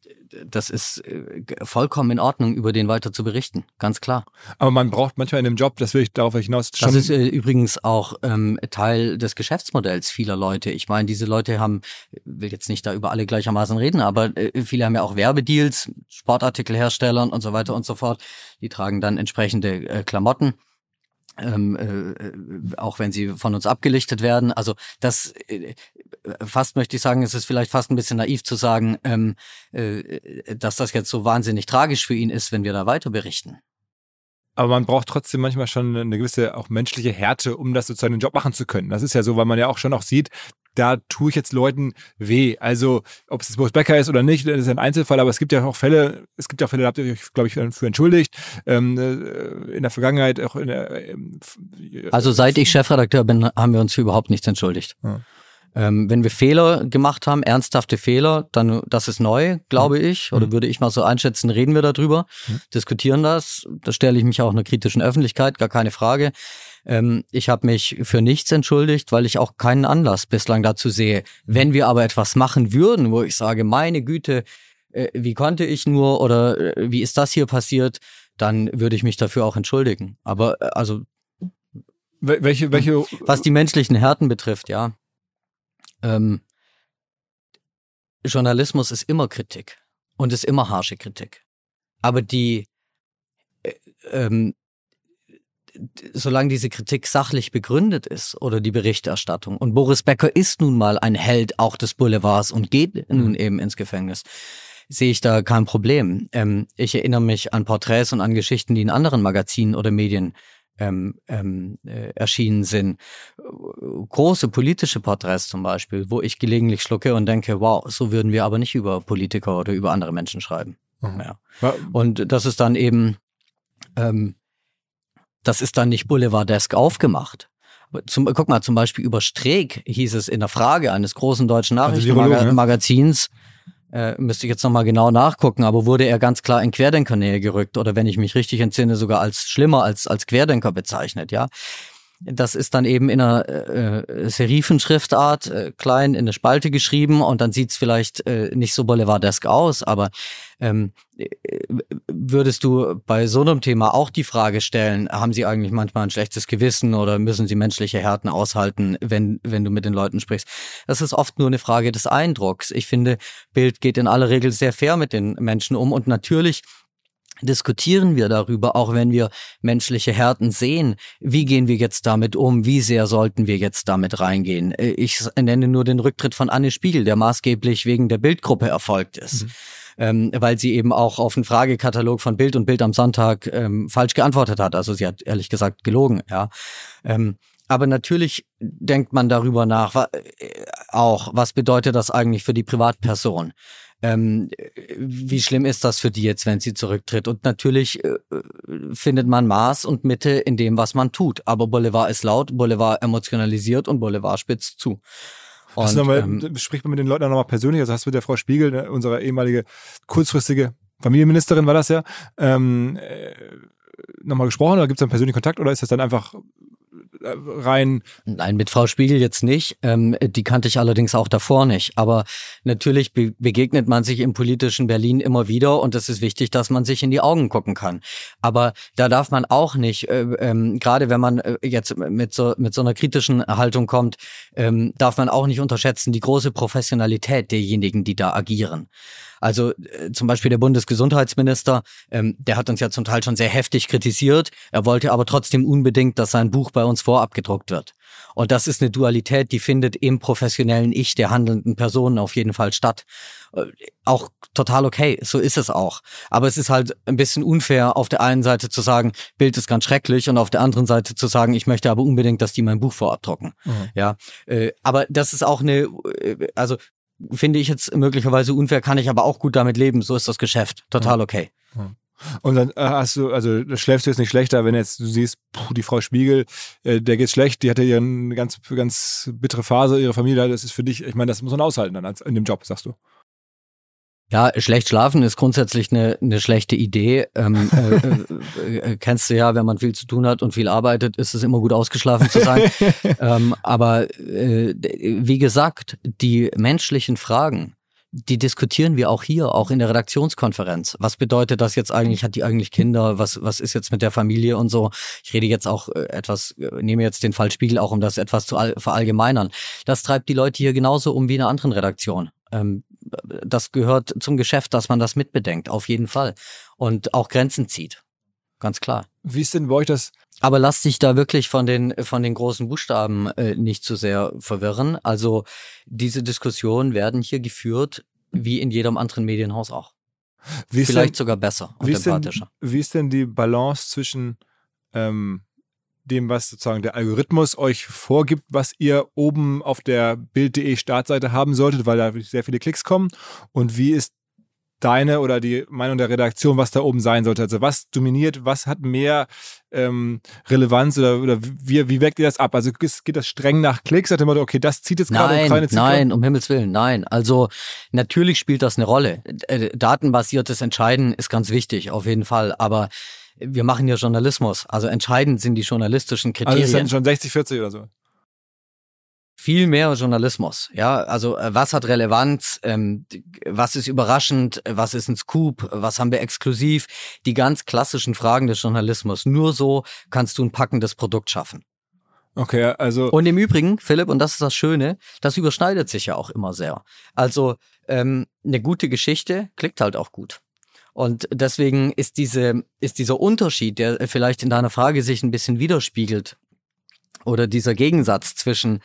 das ist äh, vollkommen in Ordnung, über den weiter zu berichten, ganz klar. Aber man braucht manchmal in dem Job, das will ich darauf hinaus. Das ist äh, übrigens auch ähm, Teil des Geschäftsmodells vieler Leute. Ich meine, diese Leute haben, will jetzt nicht da über alle gleichermaßen reden, aber äh, viele haben ja auch Werbedeals, Sportartikelherstellern und so weiter und so fort. Die tragen dann entsprechende äh, Klamotten ähm, äh, auch wenn sie von uns abgelichtet werden. Also das äh, fast möchte ich sagen, es ist vielleicht fast ein bisschen naiv zu sagen, ähm, äh, dass das jetzt so wahnsinnig tragisch für ihn ist, wenn wir da weiter berichten. Aber man braucht trotzdem manchmal schon eine gewisse auch menschliche Härte, um das sozusagen den Job machen zu können. Das ist ja so, weil man ja auch schon auch sieht, da tue ich jetzt Leuten weh. Also, ob es Boris Becker ist oder nicht, das ist ein Einzelfall, aber es gibt ja auch Fälle, es gibt ja auch Fälle, da habt ihr euch, glaube ich, für entschuldigt. Ähm, äh, in der Vergangenheit auch in der. Ähm, also, seit ich Chefredakteur bin, haben wir uns für überhaupt nichts entschuldigt. Ja. Ähm, wenn wir Fehler gemacht haben, ernsthafte Fehler, dann das ist neu, glaube mhm. ich, oder mhm. würde ich mal so einschätzen, reden wir darüber, mhm. diskutieren das. Da stelle ich mich auch einer kritischen Öffentlichkeit, gar keine Frage. Ähm, ich habe mich für nichts entschuldigt, weil ich auch keinen Anlass bislang dazu sehe. Wenn wir aber etwas machen würden, wo ich sage, meine Güte, äh, wie konnte ich nur oder äh, wie ist das hier passiert, dann würde ich mich dafür auch entschuldigen. Aber äh, also welche, welche was die menschlichen Härten betrifft, ja. Ähm, Journalismus ist immer Kritik und ist immer harsche Kritik. Aber die äh, ähm, solange diese Kritik sachlich begründet ist oder die Berichterstattung. Und Boris Becker ist nun mal ein Held auch des Boulevards und geht nun mhm. eben ins Gefängnis sehe ich da kein Problem. Ähm, ich erinnere mich an Porträts und an Geschichten, die in anderen Magazinen oder Medien ähm, ähm, äh, erschienen sind. Große politische Porträts zum Beispiel, wo ich gelegentlich schlucke und denke, wow, so würden wir aber nicht über Politiker oder über andere Menschen schreiben. Mhm. Ja. Und das ist dann eben ähm, das ist dann nicht Boulevardesk aufgemacht. Zum, guck mal, zum Beispiel über Streeck hieß es in der Frage eines großen deutschen also Nachrichtenmagazins, also äh, müsste ich jetzt nochmal genau nachgucken, aber wurde er ganz klar in Querdenkernähe gerückt oder wenn ich mich richtig entsinne, sogar als schlimmer als, als Querdenker bezeichnet, ja. Das ist dann eben in einer äh, Serifenschriftart äh, klein in eine Spalte geschrieben und dann sieht's vielleicht äh, nicht so boulevardesk aus, aber ähm, äh, würdest du bei so einem Thema auch die Frage stellen, haben sie eigentlich manchmal ein schlechtes Gewissen oder müssen sie menschliche Härten aushalten, wenn, wenn du mit den Leuten sprichst? Das ist oft nur eine Frage des Eindrucks. Ich finde, Bild geht in aller Regel sehr fair mit den Menschen um und natürlich diskutieren wir darüber, auch wenn wir menschliche Härten sehen. Wie gehen wir jetzt damit um? Wie sehr sollten wir jetzt damit reingehen? Äh, ich nenne nur den Rücktritt von Anne Spiegel, der maßgeblich wegen der Bildgruppe erfolgt ist. Mhm. Ähm, weil sie eben auch auf einen Fragekatalog von Bild und Bild am Sonntag ähm, falsch geantwortet hat. Also sie hat ehrlich gesagt gelogen, ja. Ähm, aber natürlich denkt man darüber nach, wa äh, auch, was bedeutet das eigentlich für die Privatperson? Ähm, wie schlimm ist das für die jetzt, wenn sie zurücktritt? Und natürlich äh, findet man Maß und Mitte in dem, was man tut. Aber Boulevard ist laut, Boulevard emotionalisiert und Boulevard spitzt zu. Und, nochmal, ähm, spricht man mit den Leuten nochmal persönlich? Also hast du mit der Frau Spiegel, ne, unsere ehemalige kurzfristige Familienministerin war das ja, ähm, äh, nochmal gesprochen oder gibt es einen persönlichen Kontakt oder ist das dann einfach rein. Nein, mit Frau Spiegel jetzt nicht. Ähm, die kannte ich allerdings auch davor nicht. Aber natürlich be begegnet man sich im politischen Berlin immer wieder und es ist wichtig, dass man sich in die Augen gucken kann. Aber da darf man auch nicht, äh, ähm, gerade wenn man äh, jetzt mit so, mit so einer kritischen Haltung kommt, ähm, darf man auch nicht unterschätzen die große Professionalität derjenigen, die da agieren. Also äh, zum Beispiel der Bundesgesundheitsminister, ähm, der hat uns ja zum Teil schon sehr heftig kritisiert. Er wollte aber trotzdem unbedingt, dass sein Buch bei uns vorab gedruckt wird. Und das ist eine Dualität, die findet im professionellen Ich der handelnden Personen auf jeden Fall statt. Äh, auch total okay, so ist es auch. Aber es ist halt ein bisschen unfair, auf der einen Seite zu sagen, Bild ist ganz schrecklich und auf der anderen Seite zu sagen, ich möchte aber unbedingt, dass die mein Buch vorab drucken. Mhm. Ja, äh, aber das ist auch eine, äh, also finde ich jetzt möglicherweise unfair, kann ich aber auch gut damit leben. So ist das Geschäft. Total okay. Und dann äh, hast du, also schläfst du jetzt nicht schlechter, wenn jetzt du siehst, puh, die Frau Spiegel, äh, der geht's schlecht, die hatte ja eine ganz, ganz bittere Phase, ihre Familie, das ist für dich, ich meine, das muss man aushalten dann in dem Job, sagst du. Ja, schlecht schlafen ist grundsätzlich eine, eine schlechte Idee. Ähm, äh, äh, äh, kennst du ja, wenn man viel zu tun hat und viel arbeitet, ist es immer gut ausgeschlafen zu sein. ähm, aber äh, wie gesagt, die menschlichen Fragen, die diskutieren wir auch hier, auch in der Redaktionskonferenz. Was bedeutet das jetzt eigentlich? Hat die eigentlich Kinder? Was, was ist jetzt mit der Familie und so? Ich rede jetzt auch äh, etwas, äh, nehme jetzt den Fall Spiegel auch, um das etwas zu verallgemeinern. Das treibt die Leute hier genauso um wie in einer anderen Redaktion. Ähm, das gehört zum Geschäft, dass man das mitbedenkt, auf jeden Fall. Und auch Grenzen zieht. Ganz klar. Wie ist denn bei euch das? Aber lass dich da wirklich von den, von den großen Buchstaben äh, nicht zu sehr verwirren. Also diese Diskussionen werden hier geführt, wie in jedem anderen Medienhaus auch. Vielleicht denn, sogar besser und wie empathischer. Denn, wie ist denn die Balance zwischen ähm, dem, was sozusagen der Algorithmus euch vorgibt, was ihr oben auf der Bild.de Startseite haben solltet, weil da sehr viele Klicks kommen. Und wie ist deine oder die Meinung der Redaktion, was da oben sein sollte? Also was dominiert, was hat mehr ähm, Relevanz oder, oder wie, wie weckt ihr das ab? Also geht das streng nach Klicks? Sagt ihr okay, das zieht jetzt gerade Ukraine Nein, um Himmels Willen, nein. Also natürlich spielt das eine Rolle. Äh, datenbasiertes Entscheiden ist ganz wichtig, auf jeden Fall. Aber wir machen ja Journalismus. Also entscheidend sind die journalistischen Kriterien. Also es sind schon 60, 40 oder so. Viel mehr Journalismus, ja. Also äh, was hat Relevanz, ähm, was ist überraschend, was ist ein Scoop, was haben wir exklusiv, die ganz klassischen Fragen des Journalismus. Nur so kannst du ein packendes Produkt schaffen. Okay, also. Und im Übrigen, Philipp, und das ist das Schöne, das überschneidet sich ja auch immer sehr. Also ähm, eine gute Geschichte klickt halt auch gut. Und deswegen ist diese, ist dieser Unterschied, der vielleicht in deiner Frage sich ein bisschen widerspiegelt, oder dieser Gegensatz zwischen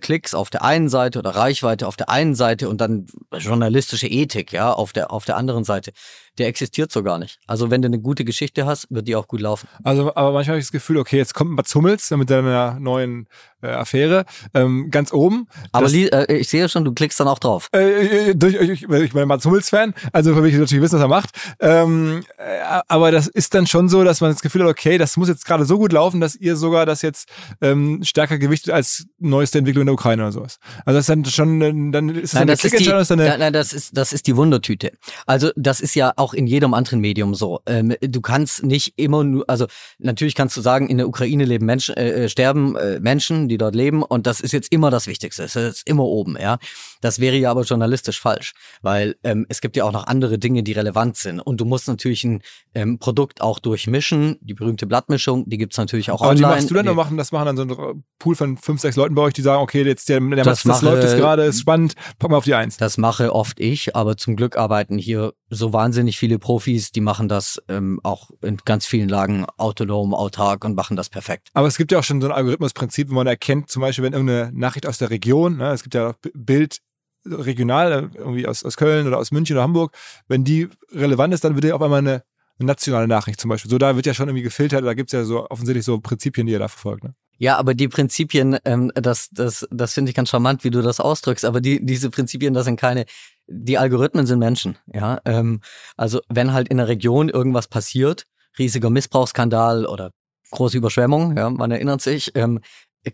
Klicks auf der einen Seite oder Reichweite auf der einen Seite und dann journalistische Ethik, ja, auf der, auf der anderen Seite der existiert so gar nicht. Also wenn du eine gute Geschichte hast, wird die auch gut laufen. Also, aber manchmal habe ich das Gefühl, okay, jetzt kommt Mats Hummels mit seiner neuen äh, Affäre ähm, ganz oben. Aber das, äh, ich sehe schon, du klickst dann auch drauf. Äh, äh, äh durch, ich, ich bin Mats Hummels-Fan, also will ich natürlich wissen, was er macht. Ähm, äh, aber das ist dann schon so, dass man das Gefühl hat, okay, das muss jetzt gerade so gut laufen, dass ihr sogar das jetzt ähm, stärker gewichtet als neueste Entwicklung in der Ukraine oder sowas. Also das ist dann schon, dann ist es nein, eine das ist die, nein, nein, das ist, das ist die Wundertüte. Also das ist ja auch in jedem anderen Medium so. Ähm, du kannst nicht immer nur, also natürlich kannst du sagen, in der Ukraine leben Menschen, äh, äh, sterben äh, Menschen, die dort leben und das ist jetzt immer das Wichtigste. Das ist immer oben, ja. Das wäre ja aber journalistisch falsch, weil ähm, es gibt ja auch noch andere Dinge, die relevant sind und du musst natürlich ein ähm, Produkt auch durchmischen. Die berühmte Blattmischung, die gibt's natürlich auch aber online. Aber die machst du dann noch machen? Das machen dann so ein Pool von fünf, sechs Leuten bei euch, die sagen, okay, jetzt der, der das, macht, das läuft jetzt gerade, ist spannend, pack mal auf die Eins. Das mache oft ich, aber zum Glück arbeiten hier so wahnsinnig viele Profis, die machen das ähm, auch in ganz vielen Lagen autonom, autark und machen das perfekt. Aber es gibt ja auch schon so ein Algorithmusprinzip, wo man erkennt, zum Beispiel, wenn irgendeine Nachricht aus der Region, ne, es gibt ja Bild regional, äh, irgendwie aus, aus Köln oder aus München oder Hamburg, wenn die relevant ist, dann wird ja auf einmal eine, eine nationale Nachricht zum Beispiel. So, da wird ja schon irgendwie gefiltert, da gibt es ja so offensichtlich so Prinzipien, die ihr da verfolgt. Ne? Ja, aber die Prinzipien, ähm, das, das, das finde ich ganz charmant, wie du das ausdrückst, aber die, diese Prinzipien, das sind keine, die Algorithmen sind Menschen, ja. Ähm, also wenn halt in der Region irgendwas passiert, riesiger Missbrauchsskandal oder große Überschwemmung, ja, man erinnert sich, ähm,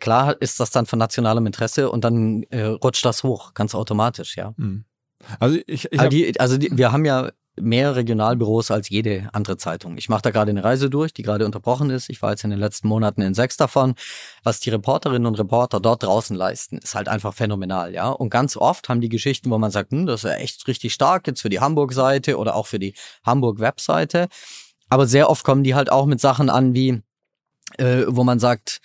klar ist das dann von nationalem Interesse und dann äh, rutscht das hoch, ganz automatisch, ja. Mhm. Also ich, ich also, die, also die, wir haben ja mehr Regionalbüros als jede andere Zeitung. Ich mache da gerade eine Reise durch, die gerade unterbrochen ist. Ich war jetzt in den letzten Monaten in sechs davon. Was die Reporterinnen und Reporter dort draußen leisten, ist halt einfach phänomenal, ja. Und ganz oft haben die Geschichten, wo man sagt, hm, das ist ja echt richtig stark jetzt für die Hamburg-Seite oder auch für die Hamburg-Webseite. Aber sehr oft kommen die halt auch mit Sachen an, wie, äh, wo man sagt,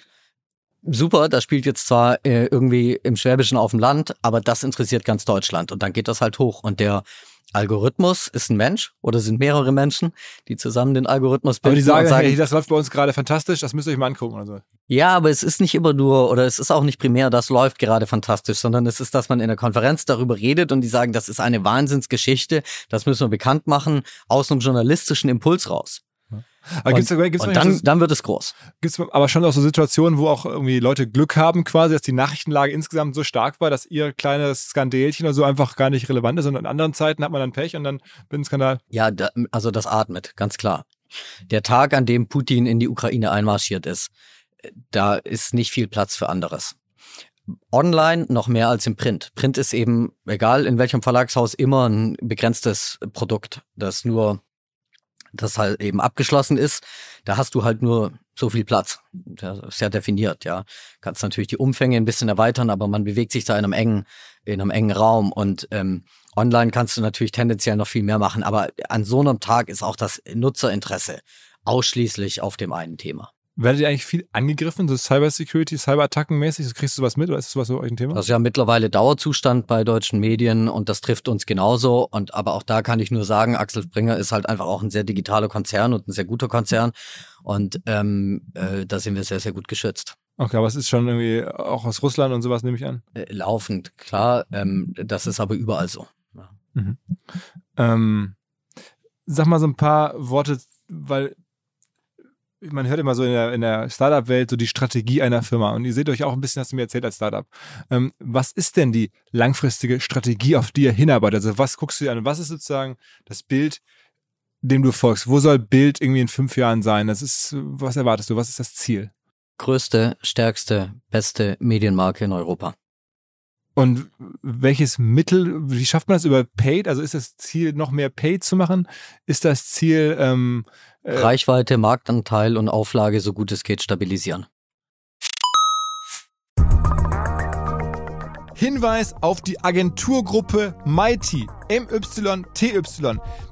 super, das spielt jetzt zwar äh, irgendwie im Schwäbischen auf dem Land, aber das interessiert ganz Deutschland und dann geht das halt hoch und der Algorithmus ist ein Mensch oder sind mehrere Menschen, die zusammen den Algorithmus bilden. Aber die sagen, sagen hey, das läuft bei uns gerade fantastisch, das müsst ihr euch mal angucken oder so. Ja, aber es ist nicht immer nur oder es ist auch nicht primär, das läuft gerade fantastisch, sondern es ist, dass man in der Konferenz darüber redet und die sagen, das ist eine Wahnsinnsgeschichte, das müssen wir bekannt machen, aus einem journalistischen Impuls raus. Aber gibt's, und, gibt's und dann, so, dann wird es groß. Gibt es aber schon auch so Situationen, wo auch irgendwie Leute Glück haben, quasi, dass die Nachrichtenlage insgesamt so stark war, dass ihr kleines Skandälchen oder so einfach gar nicht relevant ist und in anderen Zeiten hat man dann Pech und dann wird ein Skandal. Ja, da, also das atmet, ganz klar. Der Tag, an dem Putin in die Ukraine einmarschiert ist, da ist nicht viel Platz für anderes. online noch mehr als im Print. Print ist eben, egal in welchem Verlagshaus, immer ein begrenztes Produkt, das nur, das halt eben abgeschlossen ist. Da hast du halt nur so viel Platz. Das ist ja definiert, ja. Kannst natürlich die Umfänge ein bisschen erweitern, aber man bewegt sich da in einem engen, in einem engen Raum und ähm, online kannst du natürlich tendenziell noch viel mehr machen, aber an so einem Tag ist auch das Nutzerinteresse ausschließlich auf dem einen Thema. Werdet ihr eigentlich viel angegriffen, so Cybersecurity, Cyberattacken mäßig? Kriegst du was mit oder ist das was so euch ein Thema? Das ist ja mittlerweile Dauerzustand bei deutschen Medien und das trifft uns genauso. Und aber auch da kann ich nur sagen, Axel Springer ist halt einfach auch ein sehr digitaler Konzern und ein sehr guter Konzern. Und ähm, äh, da sind wir sehr, sehr gut geschützt. Okay, aber es ist schon irgendwie auch aus Russland und sowas, nehme ich an? Äh, laufend, klar. Ähm, das ist aber überall so. Ja. Mhm. Ähm, sag mal so ein paar Worte, weil man hört immer so in der, in der Startup-Welt so die Strategie einer Firma. Und ihr seht euch auch ein bisschen, hast du mir erzählt als Startup. Ähm, was ist denn die langfristige Strategie, auf die ihr hinarbeitet? Also was guckst du dir an? Was ist sozusagen das Bild, dem du folgst? Wo soll Bild irgendwie in fünf Jahren sein? Das ist, was erwartest du? Was ist das Ziel? Größte, stärkste, beste Medienmarke in Europa. Und welches Mittel, wie schafft man das über Paid? Also ist das Ziel, noch mehr Paid zu machen? Ist das Ziel, ähm, äh, Reichweite, Marktanteil und Auflage so gut es geht stabilisieren. Hinweis auf die Agenturgruppe Mighty. MYTY.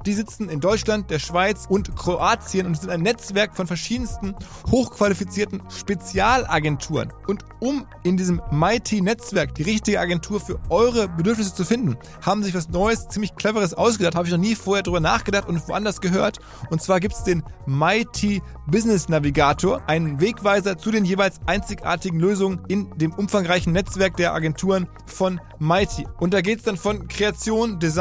Die sitzen in Deutschland, der Schweiz und Kroatien und sind ein Netzwerk von verschiedensten hochqualifizierten Spezialagenturen. Und um in diesem Mighty-Netzwerk die richtige Agentur für eure Bedürfnisse zu finden, haben sich was Neues, ziemlich Cleveres ausgedacht. Habe ich noch nie vorher drüber nachgedacht und woanders gehört. Und zwar gibt es den Mighty Business Navigator, einen Wegweiser zu den jeweils einzigartigen Lösungen in dem umfangreichen Netzwerk der Agenturen von Mighty. Und da geht es dann von Kreation, Design,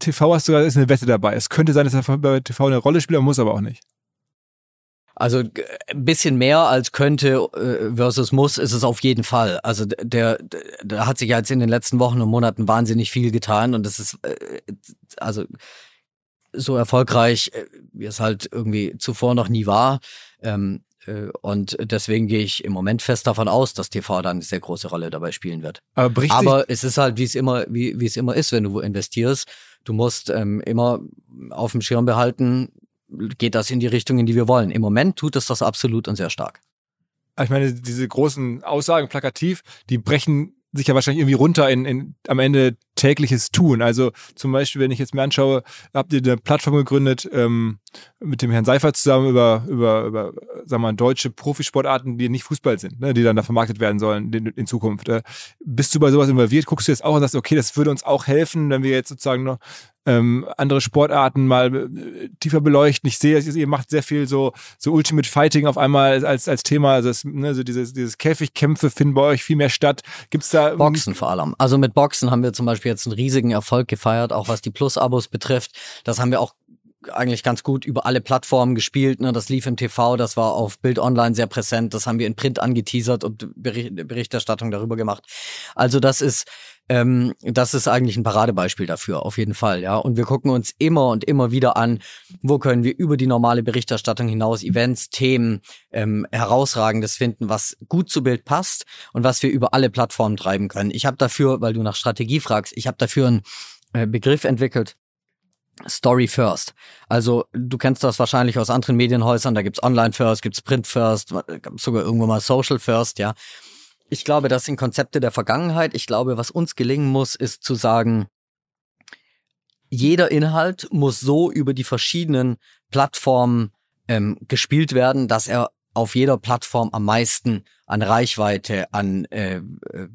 TV hast du ist eine Wette dabei. Es könnte sein, dass er bei TV eine Rolle spielt, muss aber auch nicht. Also ein bisschen mehr als könnte äh, versus muss ist es auf jeden Fall. Also der, da hat sich jetzt in den letzten Wochen und Monaten wahnsinnig viel getan und das ist äh, also so erfolgreich, äh, wie es halt irgendwie zuvor noch nie war. Ähm, und deswegen gehe ich im Moment fest davon aus, dass TV dann eine sehr große Rolle dabei spielen wird. Aber, Aber es ist halt, wie es immer, wie, wie es immer ist, wenn du investierst Du musst ähm, immer auf dem Schirm behalten, geht das in die Richtung, in die wir wollen. Im Moment tut es das absolut und sehr stark. Ich meine, diese großen Aussagen plakativ, die brechen sich ja wahrscheinlich irgendwie runter in, in am Ende tägliches Tun. Also zum Beispiel, wenn ich jetzt mir anschaue, habt ihr eine Plattform gegründet ähm, mit dem Herrn Seifert zusammen über, über, über sagen wir mal, deutsche Profisportarten, die nicht Fußball sind, ne, die dann da vermarktet werden sollen in, in Zukunft. Äh, bist du bei sowas involviert? Guckst du jetzt auch und sagst, okay, das würde uns auch helfen, wenn wir jetzt sozusagen noch ähm, andere Sportarten mal äh, tiefer beleuchten. Ich sehe, ihr macht sehr viel so, so Ultimate Fighting auf einmal als, als Thema. Also, das, ne, so dieses, dieses Käfigkämpfe finden bei euch viel mehr statt. Gibt's da. Boxen vor allem. Also mit Boxen haben wir zum Beispiel jetzt einen riesigen Erfolg gefeiert, auch was die Plus-Abos betrifft. Das haben wir auch eigentlich ganz gut über alle Plattformen gespielt. Ne? Das lief im TV, das war auf Bild Online sehr präsent, das haben wir in Print angeteasert und Berichterstattung darüber gemacht. Also das ist ähm, das ist eigentlich ein Paradebeispiel dafür, auf jeden Fall, ja. Und wir gucken uns immer und immer wieder an, wo können wir über die normale Berichterstattung hinaus Events, Themen, ähm, herausragendes finden, was gut zu Bild passt und was wir über alle Plattformen treiben können. Ich habe dafür, weil du nach Strategie fragst, ich habe dafür einen äh, Begriff entwickelt, Story First. Also du kennst das wahrscheinlich aus anderen Medienhäusern, da gibt's Online First, gibt's Print First, sogar irgendwo mal Social First, ja. Ich glaube, das sind Konzepte der Vergangenheit. Ich glaube, was uns gelingen muss, ist zu sagen, jeder Inhalt muss so über die verschiedenen Plattformen ähm, gespielt werden, dass er auf jeder Plattform am meisten an Reichweite, an äh, äh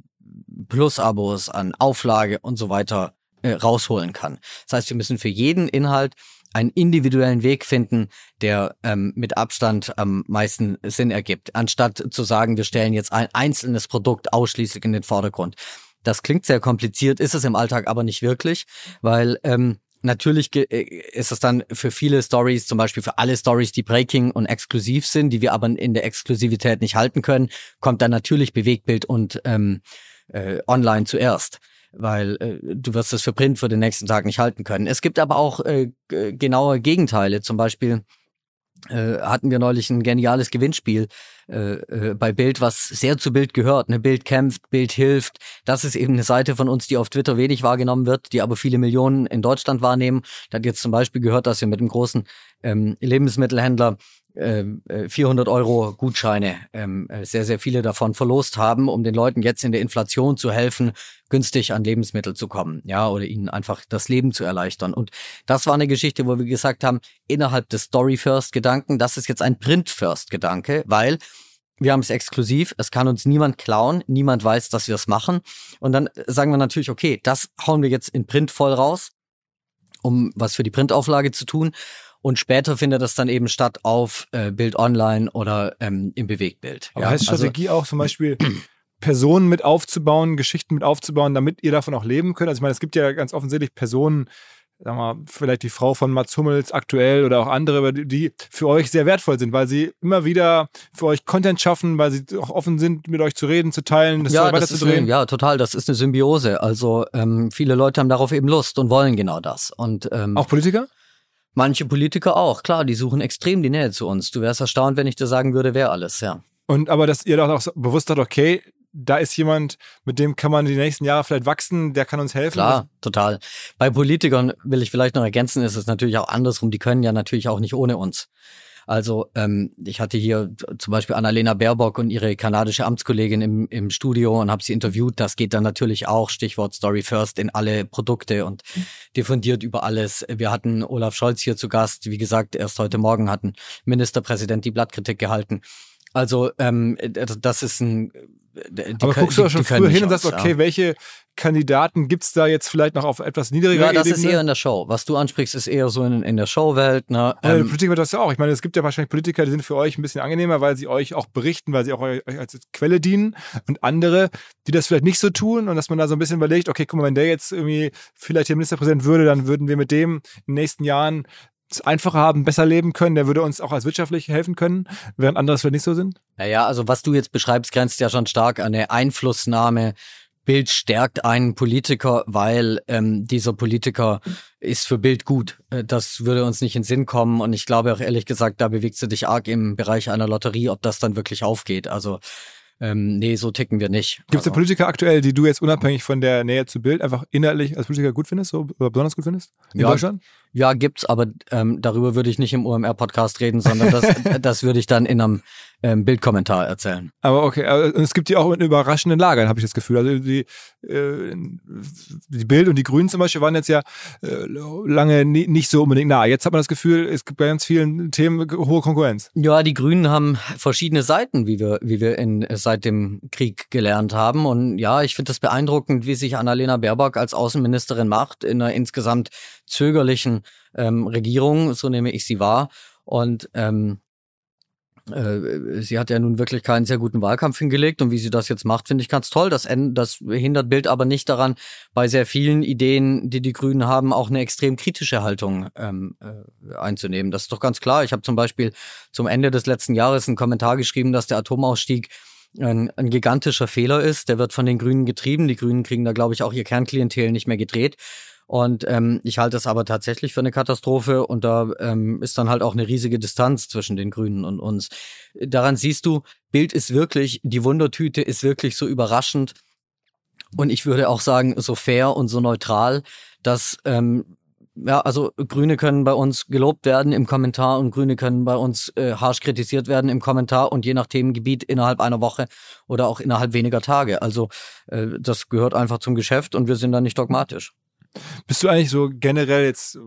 Plus-Abos, an Auflage und so weiter äh, rausholen kann. Das heißt, wir müssen für jeden Inhalt einen individuellen Weg finden, der ähm, mit Abstand am meisten Sinn ergibt, anstatt zu sagen, wir stellen jetzt ein einzelnes Produkt ausschließlich in den Vordergrund. Das klingt sehr kompliziert, ist es im Alltag aber nicht wirklich, weil ähm, natürlich äh, ist es dann für viele Stories, zum Beispiel für alle Stories, die Breaking und exklusiv sind, die wir aber in der Exklusivität nicht halten können, kommt dann natürlich Bewegtbild und ähm, äh, online zuerst weil äh, du wirst es für Print für den nächsten Tag nicht halten können. Es gibt aber auch äh, genaue Gegenteile. Zum Beispiel äh, hatten wir neulich ein geniales Gewinnspiel äh, äh, bei Bild, was sehr zu Bild gehört. Ne? Bild kämpft, Bild hilft. Das ist eben eine Seite von uns, die auf Twitter wenig wahrgenommen wird, die aber viele Millionen in Deutschland wahrnehmen. Da hat jetzt zum Beispiel gehört, dass wir mit einem großen ähm, Lebensmittelhändler 400 ähm, äh, Euro Gutscheine, ähm, äh, sehr, sehr viele davon verlost haben, um den Leuten jetzt in der Inflation zu helfen, günstig an Lebensmittel zu kommen, ja, oder ihnen einfach das Leben zu erleichtern. Und das war eine Geschichte, wo wir gesagt haben, innerhalb des Story-First-Gedanken, das ist jetzt ein Print-First-Gedanke, weil wir haben es exklusiv, es kann uns niemand klauen, niemand weiß, dass wir es machen. Und dann sagen wir natürlich, okay, das hauen wir jetzt in Print voll raus, um was für die Printauflage zu tun. Und später findet das dann eben statt auf äh, Bild Online oder ähm, im Bewegtbild. Aber ja, heißt also Strategie also, auch zum Beispiel Personen mit aufzubauen, Geschichten mit aufzubauen, damit ihr davon auch leben könnt? Also ich meine, es gibt ja ganz offensichtlich Personen, sagen wir mal, vielleicht die Frau von Mats Hummels aktuell oder auch andere, die für euch sehr wertvoll sind, weil sie immer wieder für euch Content schaffen, weil sie auch offen sind, mit euch zu reden, zu teilen, das ja, weiter zu drehen. ja, total. Das ist eine Symbiose. Also ähm, viele Leute haben darauf eben Lust und wollen genau das. Und ähm, auch Politiker? Manche Politiker auch, klar, die suchen extrem die Nähe zu uns. Du wärst erstaunt, wenn ich dir sagen würde, wer alles, ja. Und aber, dass ihr doch auch bewusst habt, okay, da ist jemand, mit dem kann man die nächsten Jahre vielleicht wachsen, der kann uns helfen. Klar, total. Bei Politikern will ich vielleicht noch ergänzen, ist es natürlich auch andersrum. Die können ja natürlich auch nicht ohne uns. Also ähm, ich hatte hier zum Beispiel Annalena Baerbock und ihre kanadische Amtskollegin im, im Studio und habe sie interviewt. Das geht dann natürlich auch, Stichwort Story First, in alle Produkte und diffundiert über alles. Wir hatten Olaf Scholz hier zu Gast. Wie gesagt, erst heute Morgen hatten Ministerpräsident die Blattkritik gehalten. Also ähm, das ist ein die Aber guckst du da schon früher hin und sagst, okay, ja. welche Kandidaten gibt es da jetzt vielleicht noch auf etwas niedriger Ja, das Ebene? ist eher in der Show. Was du ansprichst, ist eher so in, in der Showwelt. Ne? Ähm, ja, Politiker das ja auch. Ich meine, es gibt ja wahrscheinlich Politiker, die sind für euch ein bisschen angenehmer, weil sie euch auch berichten, weil sie auch euch als Quelle dienen. Und andere, die das vielleicht nicht so tun und dass man da so ein bisschen überlegt, okay, guck mal, wenn der jetzt irgendwie vielleicht der Ministerpräsident würde, dann würden wir mit dem in den nächsten Jahren es einfacher haben, besser leben können, der würde uns auch als wirtschaftlich helfen können, während andere vielleicht nicht so sind? Naja, also was du jetzt beschreibst, grenzt ja schon stark an eine Einflussnahme. Bild stärkt einen Politiker, weil ähm, dieser Politiker ist für Bild gut. Äh, das würde uns nicht in den Sinn kommen. Und ich glaube auch ehrlich gesagt, da bewegst du dich arg im Bereich einer Lotterie, ob das dann wirklich aufgeht. Also ähm, nee, so ticken wir nicht. Gibt es also. Politiker aktuell, die du jetzt unabhängig von der Nähe zu Bild einfach inhaltlich als Politiker gut findest, so, oder besonders gut findest in ja, Deutschland? Ja, gibt's, aber ähm, darüber würde ich nicht im OMR-Podcast reden, sondern das, das würde ich dann in einem ähm, Bildkommentar erzählen. Aber okay, und es gibt die auch in überraschenden Lagern, habe ich das Gefühl. Also die, äh, die Bild und die Grünen zum Beispiel waren jetzt ja äh, lange nie, nicht so unbedingt nah. Jetzt hat man das Gefühl, es gibt bei ganz vielen Themen hohe Konkurrenz. Ja, die Grünen haben verschiedene Seiten, wie wir, wie wir in, seit dem Krieg gelernt haben. Und ja, ich finde das beeindruckend, wie sich Annalena Baerbock als Außenministerin macht in einer insgesamt zögerlichen ähm, Regierung, so nehme ich sie wahr. Und ähm, äh, sie hat ja nun wirklich keinen sehr guten Wahlkampf hingelegt und wie sie das jetzt macht, finde ich ganz toll. Das, das hindert Bild aber nicht daran, bei sehr vielen Ideen, die die Grünen haben, auch eine extrem kritische Haltung ähm, äh, einzunehmen. Das ist doch ganz klar. Ich habe zum Beispiel zum Ende des letzten Jahres einen Kommentar geschrieben, dass der Atomausstieg ein, ein gigantischer Fehler ist. Der wird von den Grünen getrieben. Die Grünen kriegen da, glaube ich, auch ihr Kernklientel nicht mehr gedreht. Und ähm, ich halte es aber tatsächlich für eine Katastrophe und da ähm, ist dann halt auch eine riesige Distanz zwischen den Grünen und uns. Daran siehst du, Bild ist wirklich, die Wundertüte ist wirklich so überraschend und ich würde auch sagen, so fair und so neutral, dass ähm, ja, also Grüne können bei uns gelobt werden im Kommentar und Grüne können bei uns äh, harsch kritisiert werden im Kommentar und je nach Themengebiet innerhalb einer Woche oder auch innerhalb weniger Tage. Also äh, das gehört einfach zum Geschäft und wir sind da nicht dogmatisch. Bist du eigentlich so generell jetzt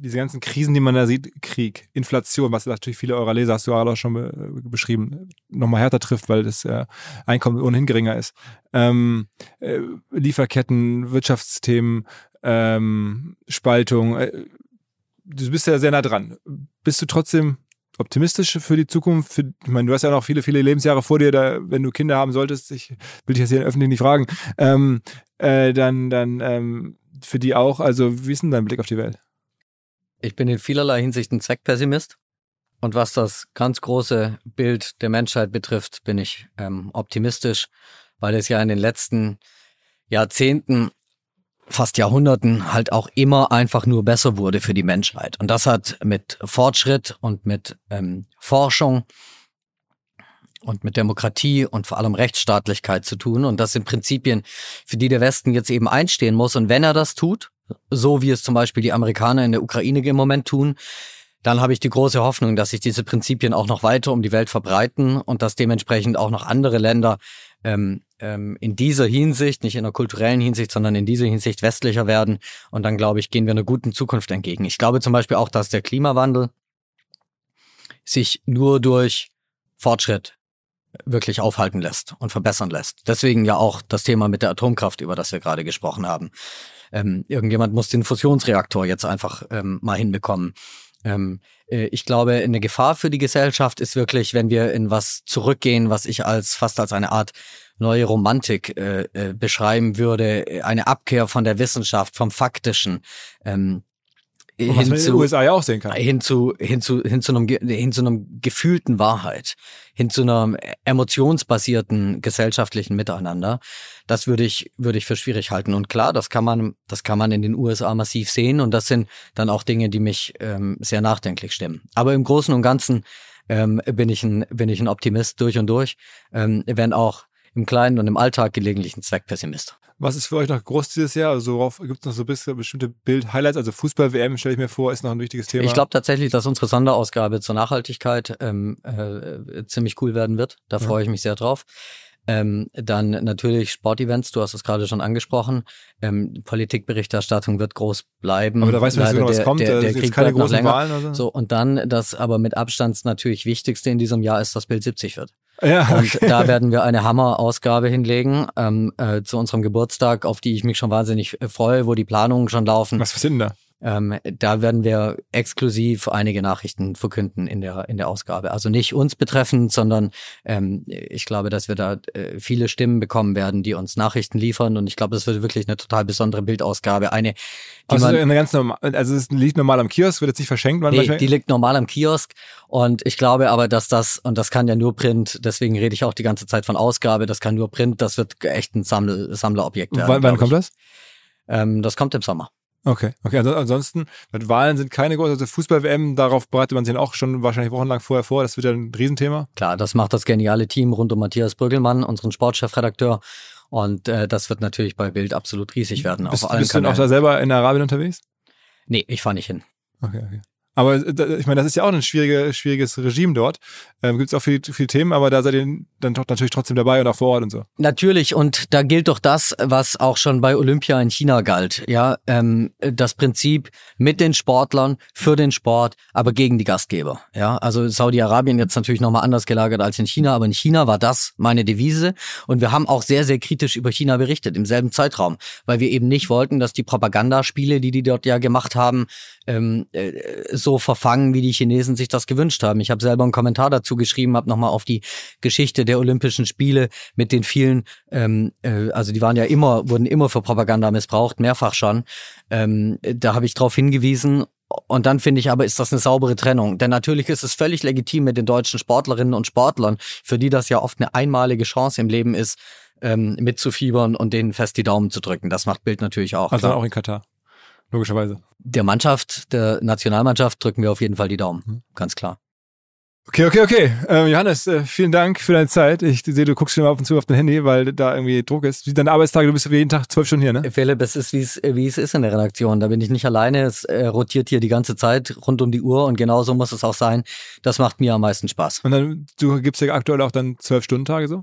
diese ganzen Krisen, die man da sieht, Krieg, Inflation, was natürlich viele eurer Leser, hast du auch schon be beschrieben, nochmal härter trifft, weil das äh, Einkommen ohnehin geringer ist. Ähm, äh, Lieferketten, Wirtschaftsthemen, ähm, Spaltung. Äh, du bist ja sehr nah dran. Bist du trotzdem optimistisch für die Zukunft? Für, ich meine, du hast ja noch viele, viele Lebensjahre vor dir, da, wenn du Kinder haben solltest, ich will dich jetzt hier öffentlich nicht fragen, ähm, äh, dann, dann ähm, für die auch. Also, wie ist denn dein Blick auf die Welt? Ich bin in vielerlei Hinsicht ein Zweckpessimist. Und was das ganz große Bild der Menschheit betrifft, bin ich ähm, optimistisch, weil es ja in den letzten Jahrzehnten, fast Jahrhunderten halt auch immer einfach nur besser wurde für die Menschheit. Und das hat mit Fortschritt und mit ähm, Forschung und mit Demokratie und vor allem Rechtsstaatlichkeit zu tun. Und das sind Prinzipien, für die der Westen jetzt eben einstehen muss. Und wenn er das tut, so wie es zum Beispiel die Amerikaner in der Ukraine im Moment tun, dann habe ich die große Hoffnung, dass sich diese Prinzipien auch noch weiter um die Welt verbreiten und dass dementsprechend auch noch andere Länder ähm, ähm, in dieser Hinsicht, nicht in der kulturellen Hinsicht, sondern in dieser Hinsicht westlicher werden. Und dann, glaube ich, gehen wir einer guten Zukunft entgegen. Ich glaube zum Beispiel auch, dass der Klimawandel sich nur durch Fortschritt wirklich aufhalten lässt und verbessern lässt. Deswegen ja auch das Thema mit der Atomkraft, über das wir gerade gesprochen haben. Ähm, irgendjemand muss den Fusionsreaktor jetzt einfach ähm, mal hinbekommen. Ähm, äh, ich glaube, eine Gefahr für die Gesellschaft ist wirklich, wenn wir in was zurückgehen, was ich als fast als eine Art neue Romantik äh, äh, beschreiben würde, eine Abkehr von der Wissenschaft, vom Faktischen. Ähm, und was man in den USA ja auch sehen kann. Hin zu, hin zu, hin zu einem, hin zu einem gefühlten Wahrheit, hin zu einem emotionsbasierten gesellschaftlichen Miteinander. Das würde ich, würde ich für schwierig halten. Und klar, das kann man, das kann man in den USA massiv sehen. Und das sind dann auch Dinge, die mich ähm, sehr nachdenklich stimmen. Aber im Großen und Ganzen ähm, bin ich ein, bin ich ein Optimist durch und durch, ähm, wenn auch im Kleinen und im Alltag gelegentlich ein Zweckpessimist. Was ist für euch noch groß dieses Jahr? Also worauf gibt es noch so ein bisschen bestimmte Bild-Highlights? Also Fußball-WM stelle ich mir vor, ist noch ein wichtiges Thema. Ich glaube tatsächlich, dass unsere Sonderausgabe zur Nachhaltigkeit ähm, äh, ziemlich cool werden wird. Da freue ich mich sehr drauf. Ähm, dann natürlich Sportevents, du hast es gerade schon angesprochen. Ähm, Politikberichterstattung wird groß bleiben. Aber da weiß man nicht genau, was kommt. Der, der, der Krieg keine großen Wahlen oder so. so. Und dann, das aber mit Abstand natürlich Wichtigste in diesem Jahr ist, dass Bild 70 wird. Ja, okay. Und da werden wir eine Hammer-Ausgabe hinlegen ähm, äh, zu unserem Geburtstag, auf die ich mich schon wahnsinnig äh, freue, wo die Planungen schon laufen. Was sind da? Ähm, da werden wir exklusiv einige Nachrichten verkünden in der in der Ausgabe. Also nicht uns betreffend, sondern ähm, ich glaube, dass wir da äh, viele Stimmen bekommen werden, die uns Nachrichten liefern. Und ich glaube, das wird wirklich eine total besondere Bildausgabe. Eine, die also man, eine ganz normal, also es liegt normal am Kiosk, wird jetzt nicht verschenkt. Man Nee, die liegt normal am Kiosk und ich glaube aber, dass das, und das kann ja nur Print, deswegen rede ich auch die ganze Zeit von Ausgabe, das kann nur Print, das wird echt ein Sammel, Sammlerobjekt werden. wann, wann kommt das? Ähm, das kommt im Sommer. Okay, okay. Also ansonsten, Wahlen sind keine große, also Fußball-WM, darauf bereitet man sich auch schon wahrscheinlich wochenlang vorher vor. Das wird ja ein Riesenthema. Klar, das macht das geniale Team rund um Matthias Brüggelmann, unseren Sportchefredakteur. Und äh, das wird natürlich bei Bild absolut riesig werden. Bist, auf allen bist du denn auch Kanälen. da selber in Arabien unterwegs? Nee, ich fahre nicht hin. Okay, okay. Aber äh, ich meine, das ist ja auch ein schwierige, schwieriges Regime dort. Ähm, Gibt es auch viele viel Themen, aber da seid ihr dann doch natürlich trotzdem dabei und auch vor Ort und so. Natürlich, und da gilt doch das, was auch schon bei Olympia in China galt. Ja, ähm, das Prinzip mit den Sportlern, für den Sport, aber gegen die Gastgeber. Ja, also Saudi-Arabien jetzt natürlich nochmal anders gelagert als in China, aber in China war das meine Devise. Und wir haben auch sehr, sehr kritisch über China berichtet im selben Zeitraum, weil wir eben nicht wollten, dass die Propagandaspiele, die die dort ja gemacht haben, ähm, äh, so verfangen, wie die Chinesen sich das gewünscht haben. Ich habe selber einen Kommentar dazu geschrieben, habe nochmal auf die Geschichte der Olympischen Spiele mit den vielen, ähm, äh, also die waren ja immer, wurden immer für Propaganda missbraucht, mehrfach schon. Ähm, da habe ich darauf hingewiesen. Und dann finde ich aber, ist das eine saubere Trennung. Denn natürlich ist es völlig legitim mit den deutschen Sportlerinnen und Sportlern, für die das ja oft eine einmalige Chance im Leben ist, ähm, mitzufiebern und denen fest die Daumen zu drücken. Das macht Bild natürlich auch. Also klar. auch in Katar. Logischerweise. Der Mannschaft, der Nationalmannschaft drücken wir auf jeden Fall die Daumen. Mhm. Ganz klar. Okay, okay, okay. Ähm, Johannes, äh, vielen Dank für deine Zeit. Ich sehe, du guckst schon mal ab und zu auf dein Handy, weil da irgendwie Druck ist. Wie deine Arbeitstage, du bist jeden Tag zwölf Stunden hier, ne? Philipp, es ist, wie es, wie es ist in der Redaktion. Da bin ich nicht alleine. Es äh, rotiert hier die ganze Zeit rund um die Uhr und genauso muss es auch sein. Das macht mir am meisten Spaß. Und dann, du gibst ja aktuell auch dann zwölf Stunden Tage so?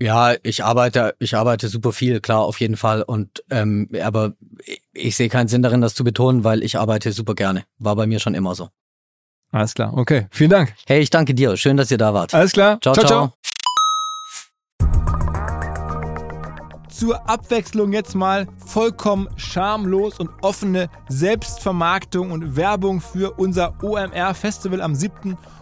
Ja, ich arbeite, ich arbeite super viel, klar, auf jeden Fall. Und ähm, aber ich, ich sehe keinen Sinn darin, das zu betonen, weil ich arbeite super gerne. War bei mir schon immer so. Alles klar. Okay. Vielen Dank. Hey, ich danke dir. Schön, dass ihr da wart. Alles klar. ciao. ciao. zur Abwechslung jetzt mal vollkommen schamlos und offene Selbstvermarktung und Werbung für unser OMR Festival am 7.